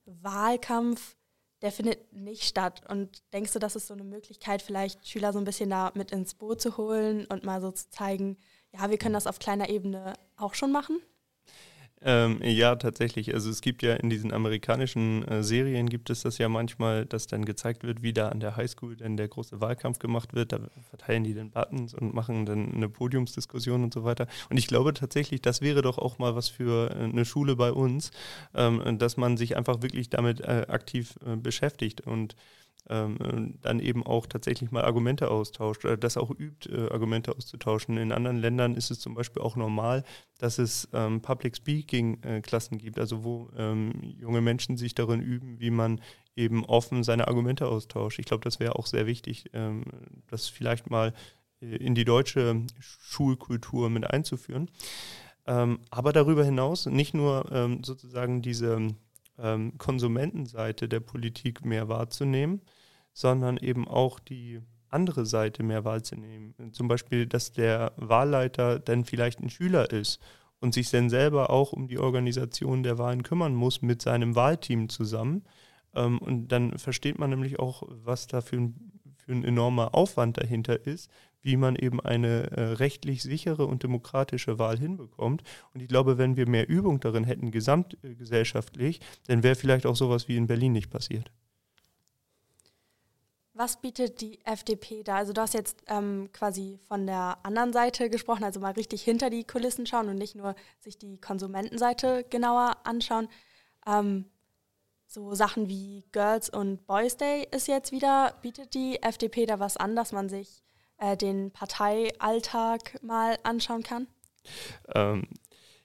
Wahlkampf, der findet nicht statt. Und denkst du, das ist so eine Möglichkeit, vielleicht Schüler so ein bisschen da mit ins Boot zu holen und mal so zu zeigen, ja, wir können das auf kleiner Ebene auch schon machen? Ähm, ja, tatsächlich. Also es gibt ja in diesen amerikanischen äh, Serien gibt es das ja manchmal, dass dann gezeigt wird, wie da an der Highschool dann der große Wahlkampf gemacht wird. Da verteilen die dann Buttons und machen dann eine Podiumsdiskussion und so weiter. Und ich glaube tatsächlich, das wäre doch auch mal was für äh, eine Schule bei uns, ähm, dass man sich einfach wirklich damit äh, aktiv äh, beschäftigt und ähm, dann eben auch tatsächlich mal Argumente austauscht, äh, das auch übt, äh, Argumente auszutauschen. In anderen Ländern ist es zum Beispiel auch normal, dass es ähm, Public Speaking-Klassen äh, gibt, also wo ähm, junge Menschen sich darin üben, wie man eben offen seine Argumente austauscht. Ich glaube, das wäre auch sehr wichtig, ähm, das vielleicht mal äh, in die deutsche Schulkultur mit einzuführen. Ähm, aber darüber hinaus nicht nur ähm, sozusagen diese Konsumentenseite der Politik mehr wahrzunehmen, sondern eben auch die andere Seite mehr wahrzunehmen. Zum Beispiel, dass der Wahlleiter dann vielleicht ein Schüler ist und sich dann selber auch um die Organisation der Wahlen kümmern muss mit seinem Wahlteam zusammen. Ähm, und dann versteht man nämlich auch, was da für ein, für ein enormer Aufwand dahinter ist, wie man eben eine äh, rechtlich sichere und demokratische Wahl hinbekommt. Und ich glaube, wenn wir mehr Übung darin hätten, gesamtgesellschaftlich, dann wäre vielleicht auch sowas wie in Berlin nicht passiert. Was bietet die FDP da? Also du hast jetzt ähm, quasi von der anderen Seite gesprochen, also mal richtig hinter die Kulissen schauen und nicht nur sich die Konsumentenseite genauer anschauen. Ähm, so Sachen wie Girls und Boys Day ist jetzt wieder, bietet die FDP da was an, dass man sich äh, den Parteialltag mal anschauen kann? Ähm,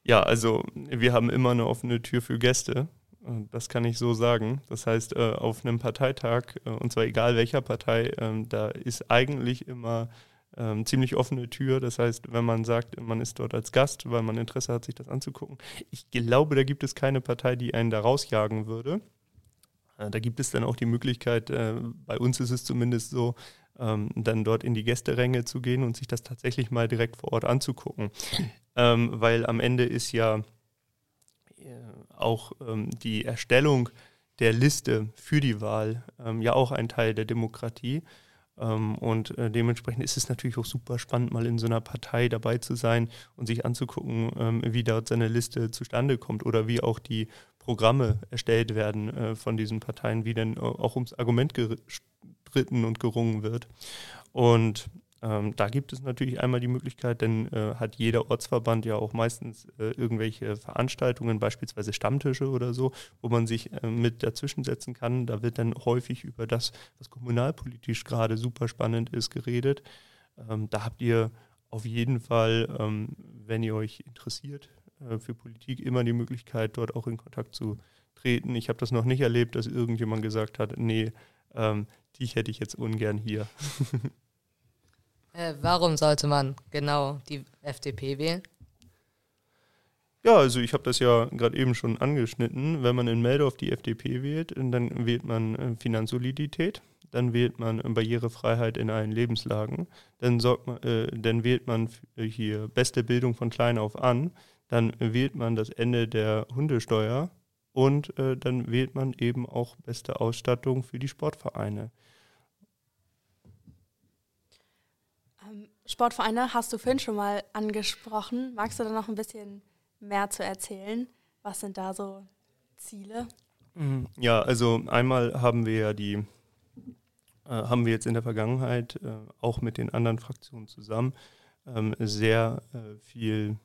ja, also wir haben immer eine offene Tür für Gäste. Das kann ich so sagen. Das heißt, äh, auf einem Parteitag, äh, und zwar egal welcher Partei, ähm, da ist eigentlich immer ähm, ziemlich offene Tür. Das heißt, wenn man sagt, man ist dort als Gast, weil man Interesse hat, sich das anzugucken. Ich glaube, da gibt es keine Partei, die einen da rausjagen würde. Äh, da gibt es dann auch die Möglichkeit, bei uns ist es zumindest so, ähm, dann dort in die Gästeränge zu gehen und sich das tatsächlich mal direkt vor Ort anzugucken. weil am Ende ist ja auch ähm, die Erstellung der Liste für die Wahl ähm, ja auch ein Teil der Demokratie. Ähm, und äh, dementsprechend ist es natürlich auch super spannend, mal in so einer Partei dabei zu sein und sich anzugucken, ähm, wie dort seine Liste zustande kommt oder wie auch die Programme erstellt werden äh, von diesen Parteien, wie denn auch ums Argument gestritten und gerungen wird. Und ähm, da gibt es natürlich einmal die Möglichkeit, denn äh, hat jeder Ortsverband ja auch meistens äh, irgendwelche Veranstaltungen, beispielsweise Stammtische oder so, wo man sich äh, mit dazwischensetzen kann. Da wird dann häufig über das, was kommunalpolitisch gerade super spannend ist, geredet. Ähm, da habt ihr auf jeden Fall, ähm, wenn ihr euch interessiert äh, für Politik, immer die Möglichkeit, dort auch in Kontakt zu treten. Ich habe das noch nicht erlebt, dass irgendjemand gesagt hat, nee, ähm, die hätte ich jetzt ungern hier. Äh, warum sollte man genau die FDP wählen? Ja, also ich habe das ja gerade eben schon angeschnitten. Wenn man in Meldorf die FDP wählt, dann wählt man äh, Finanzsolidität, dann wählt man äh, Barrierefreiheit in allen Lebenslagen, dann, man, äh, dann wählt man hier beste Bildung von klein auf an, dann wählt man das Ende der Hundesteuer und äh, dann wählt man eben auch beste Ausstattung für die Sportvereine. Sportvereine hast du vorhin schon mal angesprochen. Magst du da noch ein bisschen mehr zu erzählen? Was sind da so Ziele? Mhm. Ja, also einmal haben wir ja die, äh, haben wir jetzt in der Vergangenheit äh, auch mit den anderen Fraktionen zusammen ähm, sehr äh, viel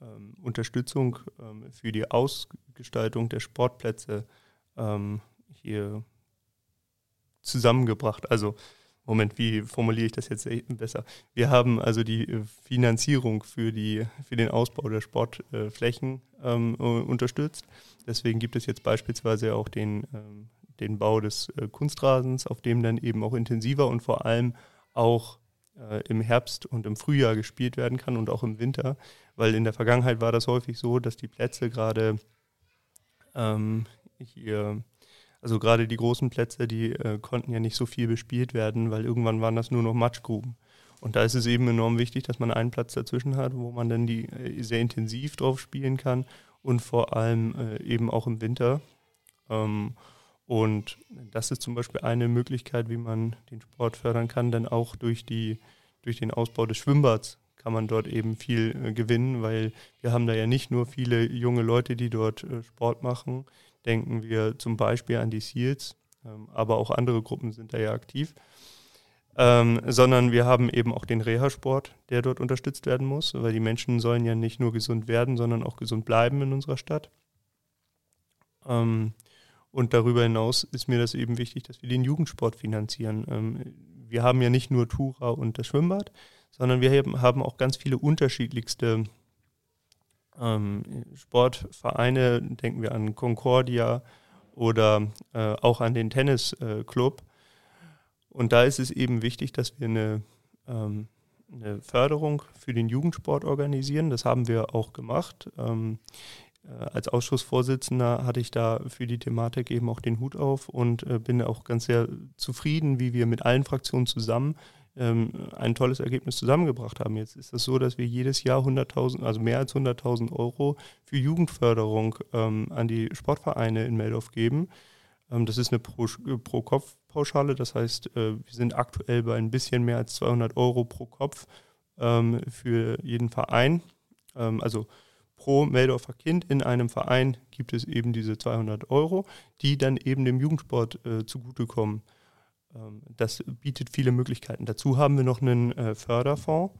ähm, Unterstützung ähm, für die Ausgestaltung der Sportplätze ähm, hier zusammengebracht. Also Moment, wie formuliere ich das jetzt besser? Wir haben also die äh, Finanzierung für, die, für den Ausbau der Sportflächen ähm, unterstützt. Deswegen gibt es jetzt beispielsweise auch den, ähm, den Bau des äh, Kunstrasens, auf dem dann eben auch intensiver und vor allem auch äh, im Herbst und im Frühjahr gespielt werden kann und auch im Winter, weil in der Vergangenheit war das häufig so, dass die Plätze gerade ähm, hier also gerade die großen Plätze, die äh, konnten ja nicht so viel bespielt werden, weil irgendwann waren das nur noch Matschgruben. Und da ist es eben enorm wichtig, dass man einen Platz dazwischen hat, wo man dann die äh, sehr intensiv drauf spielen kann und vor allem äh, eben auch im Winter. Ähm, und das ist zum Beispiel eine Möglichkeit, wie man den Sport fördern kann, denn auch durch, die, durch den Ausbau des Schwimmbads kann man dort eben viel äh, gewinnen, weil wir haben da ja nicht nur viele junge Leute, die dort äh, Sport machen, denken wir zum Beispiel an die SEALs, ähm, aber auch andere Gruppen sind da ja aktiv. Ähm, sondern wir haben eben auch den Reha-Sport, der dort unterstützt werden muss, weil die Menschen sollen ja nicht nur gesund werden, sondern auch gesund bleiben in unserer Stadt. Ähm, und darüber hinaus ist mir das eben wichtig, dass wir den Jugendsport finanzieren. Ähm, wir haben ja nicht nur Tura und das Schwimmbad, sondern wir haben auch ganz viele unterschiedlichste ähm, Sportvereine, denken wir an Concordia oder äh, auch an den Tennisclub. Und da ist es eben wichtig, dass wir eine, ähm, eine, Förderung für den Jugendsport organisieren. Das haben wir auch gemacht. Ähm, äh, als Ausschussvorsitzender hatte ich da für die Thematik eben auch den Hut auf und äh, bin auch ganz sehr zufrieden, wie wir mit allen Fraktionen zusammen ein tolles Ergebnis zusammengebracht haben. Jetzt ist es das so, dass wir jedes Jahr 100.000, also mehr als 100.000 Euro für Jugendförderung ähm, an die Sportvereine in Meldorf geben. Ähm, das ist eine Pro-Kopf-Pauschale, das heißt, äh, wir sind aktuell bei ein bisschen mehr als 200 Euro pro Kopf ähm, für jeden Verein. Ähm, also pro Meldorfer Kind in einem Verein gibt es eben diese 200 Euro, die dann eben dem Jugendsport äh, zugutekommen. Ähm, das bietet viele Möglichkeiten. Dazu haben wir noch einen äh, Förderfonds,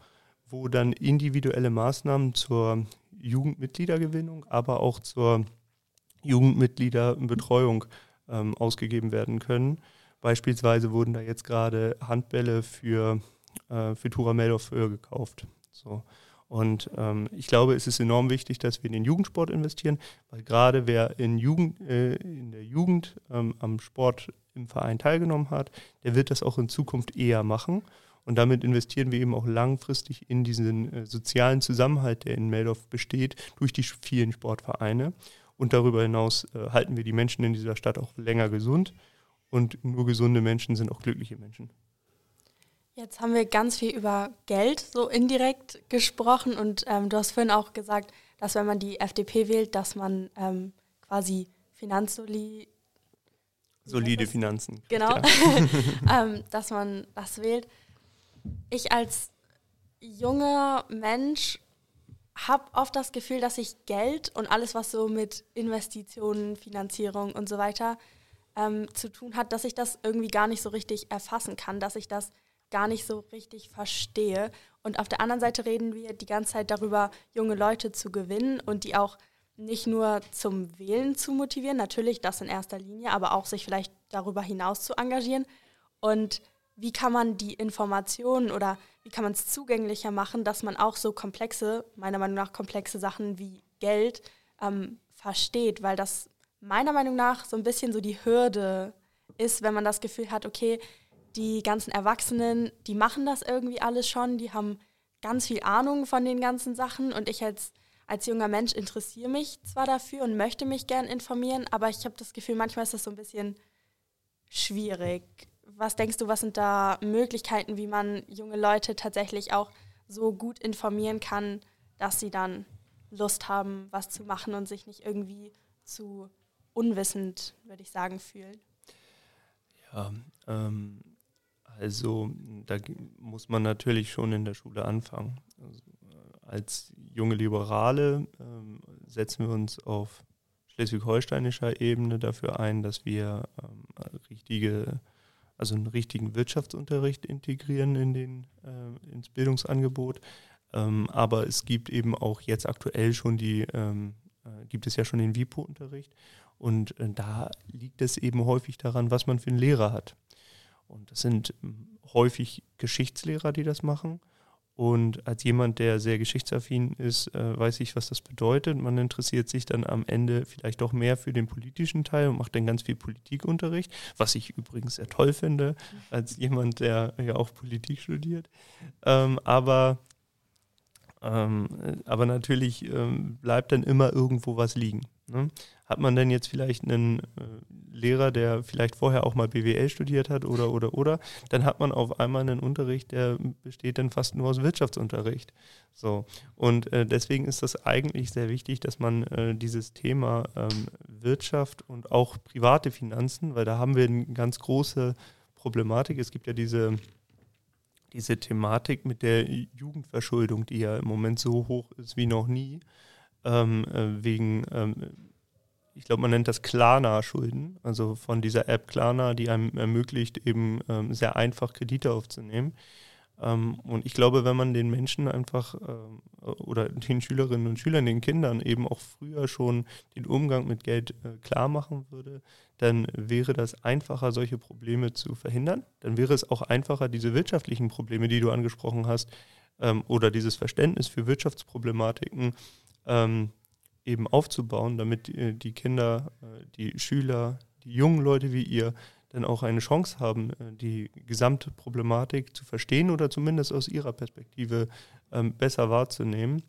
wo dann individuelle Maßnahmen zur Jugendmitgliedergewinnung, aber auch zur Jugendmitgliederbetreuung ähm, ausgegeben werden können. Beispielsweise wurden da jetzt gerade Handbälle für, äh, für Tura Meldorf gekauft. So. Und ähm, ich glaube, es ist enorm wichtig, dass wir in den Jugendsport investieren, weil gerade wer in, Jugend, äh, in der Jugend ähm, am Sport im Verein teilgenommen hat, der wird das auch in Zukunft eher machen. Und damit investieren wir eben auch langfristig in diesen äh, sozialen Zusammenhalt, der in Meldorf besteht, durch die vielen Sportvereine. Und darüber hinaus äh, halten wir die Menschen in dieser Stadt auch länger gesund. Und nur gesunde Menschen sind auch glückliche Menschen. Jetzt haben wir ganz viel über Geld so indirekt gesprochen und ähm, du hast vorhin auch gesagt, dass wenn man die FDP wählt, dass man ähm, quasi Finanzsoli Solide Finanzen. Genau, ähm, dass man das wählt. Ich als junger Mensch habe oft das Gefühl, dass ich Geld und alles, was so mit Investitionen, Finanzierung und so weiter ähm, zu tun hat, dass ich das irgendwie gar nicht so richtig erfassen kann, dass ich das gar nicht so richtig verstehe. Und auf der anderen Seite reden wir die ganze Zeit darüber, junge Leute zu gewinnen und die auch nicht nur zum Wählen zu motivieren, natürlich das in erster Linie, aber auch sich vielleicht darüber hinaus zu engagieren. Und wie kann man die Informationen oder wie kann man es zugänglicher machen, dass man auch so komplexe, meiner Meinung nach komplexe Sachen wie Geld ähm, versteht, weil das meiner Meinung nach so ein bisschen so die Hürde ist, wenn man das Gefühl hat, okay, die ganzen Erwachsenen, die machen das irgendwie alles schon, die haben ganz viel Ahnung von den ganzen Sachen und ich als, als junger Mensch interessiere mich zwar dafür und möchte mich gern informieren, aber ich habe das Gefühl, manchmal ist das so ein bisschen schwierig was denkst du, was sind da Möglichkeiten, wie man junge Leute tatsächlich auch so gut informieren kann, dass sie dann Lust haben, was zu machen und sich nicht irgendwie zu unwissend, würde ich sagen, fühlen? Ja, ähm, also da muss man natürlich schon in der Schule anfangen. Also, äh, als junge Liberale äh, setzen wir uns auf schleswig-holsteinischer Ebene dafür ein, dass wir ähm, richtige also einen richtigen Wirtschaftsunterricht integrieren in den, äh, ins Bildungsangebot. Ähm, aber es gibt eben auch jetzt aktuell schon die, ähm, äh, gibt es ja schon den WIPO-Unterricht. Und äh, da liegt es eben häufig daran, was man für einen Lehrer hat. Und das sind ähm, häufig Geschichtslehrer, die das machen. Und als jemand, der sehr geschichtsaffin ist, äh, weiß ich, was das bedeutet. Man interessiert sich dann am Ende vielleicht doch mehr für den politischen Teil und macht dann ganz viel Politikunterricht, was ich übrigens sehr toll finde, als jemand, der ja auch Politik studiert. Ähm, aber, ähm, aber natürlich ähm, bleibt dann immer irgendwo was liegen. Ne? Hat man denn jetzt vielleicht einen äh, Lehrer, der vielleicht vorher auch mal BWL studiert hat oder oder oder, dann hat man auf einmal einen Unterricht, der besteht dann fast nur aus Wirtschaftsunterricht. So und äh, deswegen ist das eigentlich sehr wichtig, dass man äh, dieses Thema ähm, Wirtschaft und auch private Finanzen, weil da haben wir eine ganz große Problematik. Es gibt ja diese diese Thematik mit der Jugendverschuldung, die ja im Moment so hoch ist wie noch nie, ähm, äh, wegen ähm, ich glaube, man nennt das Klarna-Schulden, also von dieser App Klarna, die einem ermöglicht, eben ähm, sehr einfach Kredite aufzunehmen. Ähm, und ich glaube, wenn man den Menschen einfach ähm, oder den Schülerinnen und Schülern, den Kindern eben auch früher schon den Umgang mit Geld äh, klar machen würde, dann wäre das einfacher, solche Probleme zu verhindern. Dann wäre es auch einfacher, diese wirtschaftlichen Probleme, die du angesprochen hast, ähm, oder dieses Verständnis für Wirtschaftsproblematiken ähm, eben aufzubauen, damit die, die Kinder, äh, die Schüler, die jungen Leute wie ihr dann auch eine Chance haben, äh, die gesamte Problematik zu verstehen oder zumindest aus ihrer Perspektive ähm, besser wahrzunehmen.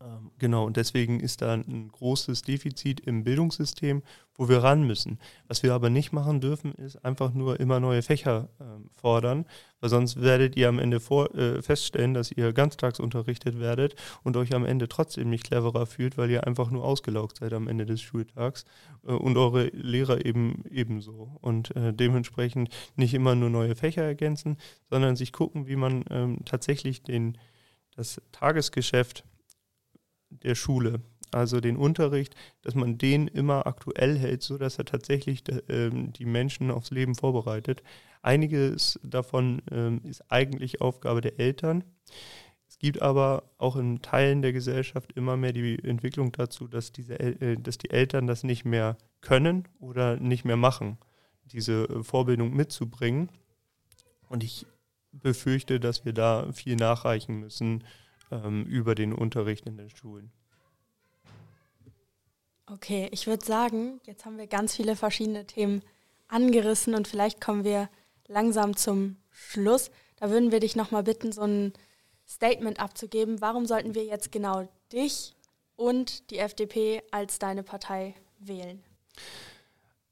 Ähm, genau, und deswegen ist da ein großes Defizit im Bildungssystem, wo wir ran müssen. Was wir aber nicht machen dürfen, ist einfach nur immer neue Fächer äh, fordern, weil sonst werdet ihr am Ende vor, äh, feststellen, dass ihr ganztags unterrichtet werdet und euch am Ende trotzdem nicht cleverer fühlt, weil ihr einfach nur ausgelaugt seid am Ende des Schultags äh, und eure Lehrer eben ebenso. Und äh, dementsprechend nicht immer nur neue Fächer ergänzen, sondern sich gucken, wie man ähm, tatsächlich den, das Tagesgeschäft der Schule, also den Unterricht, dass man den immer aktuell hält, sodass er tatsächlich ähm, die Menschen aufs Leben vorbereitet. Einiges davon ähm, ist eigentlich Aufgabe der Eltern. Es gibt aber auch in Teilen der Gesellschaft immer mehr die Entwicklung dazu, dass, diese, äh, dass die Eltern das nicht mehr können oder nicht mehr machen, diese äh, Vorbildung mitzubringen. Und ich befürchte, dass wir da viel nachreichen müssen, ähm, über den Unterricht in den Schulen. Okay, ich würde sagen, jetzt haben wir ganz viele verschiedene Themen angerissen und vielleicht kommen wir langsam zum Schluss. Da würden wir dich nochmal bitten, so ein Statement abzugeben. Warum sollten wir jetzt genau dich und die FDP als deine Partei wählen?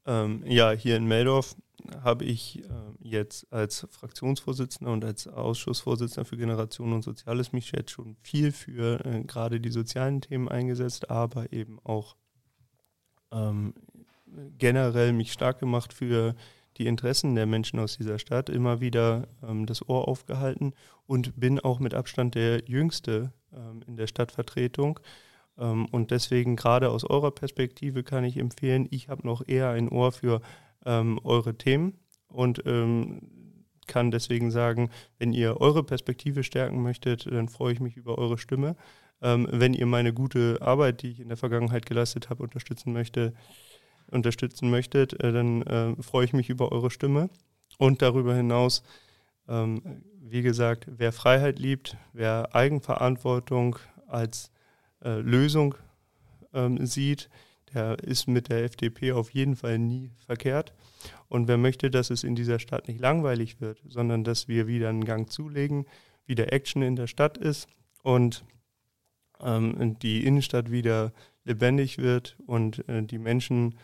Ähm, ja, hier in Meldorf habe ich äh, jetzt als Fraktionsvorsitzender und als Ausschussvorsitzender für Generation und Soziales mich jetzt schon viel für äh, gerade die sozialen Themen eingesetzt, aber eben auch ähm, generell mich stark gemacht für die Interessen der Menschen aus dieser Stadt, immer wieder ähm, das Ohr aufgehalten und bin auch mit Abstand der Jüngste ähm, in der Stadtvertretung. Ähm, und deswegen gerade aus eurer Perspektive kann ich empfehlen, ich habe noch eher ein Ohr für ähm, eure Themen und ähm, kann deswegen sagen, wenn ihr eure Perspektive stärken möchtet, dann freue ich mich über eure Stimme. Ähm, wenn ihr meine gute Arbeit, die ich in der Vergangenheit geleistet habe, unterstützen möchte, unterstützen möchtet, äh, dann äh, freue ich mich über eure Stimme. Und darüber hinaus, ähm, wie gesagt, wer Freiheit liebt, wer Eigenverantwortung als äh, Lösung ähm, sieht, der ist mit der FDP auf jeden Fall nie verkehrt. Und wer möchte, dass es in dieser Stadt nicht langweilig wird, sondern dass wir wieder einen Gang zulegen, wieder Action in der Stadt ist und ähm, die Innenstadt wieder lebendig wird und äh, die Menschen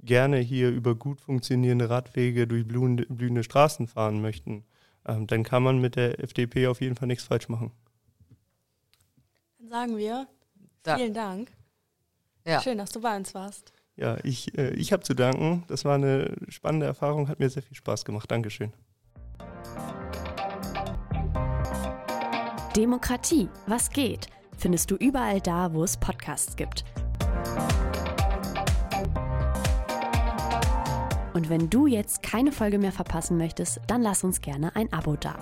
gerne hier über gut funktionierende Radwege durch blühende, blühende Straßen fahren möchten, ähm, dann kann man mit der FDP auf jeden Fall nichts falsch machen. Dann sagen wir da. vielen Dank. Ja. Schön, dass du bei uns warst. Ja, ich, äh, ich habe zu danken. Das war eine spannende Erfahrung, hat mir sehr viel Spaß gemacht. Dankeschön. Demokratie, was geht? Findest du überall da, wo es Podcasts gibt. Und wenn du jetzt keine Folge mehr verpassen möchtest, dann lass uns gerne ein Abo da.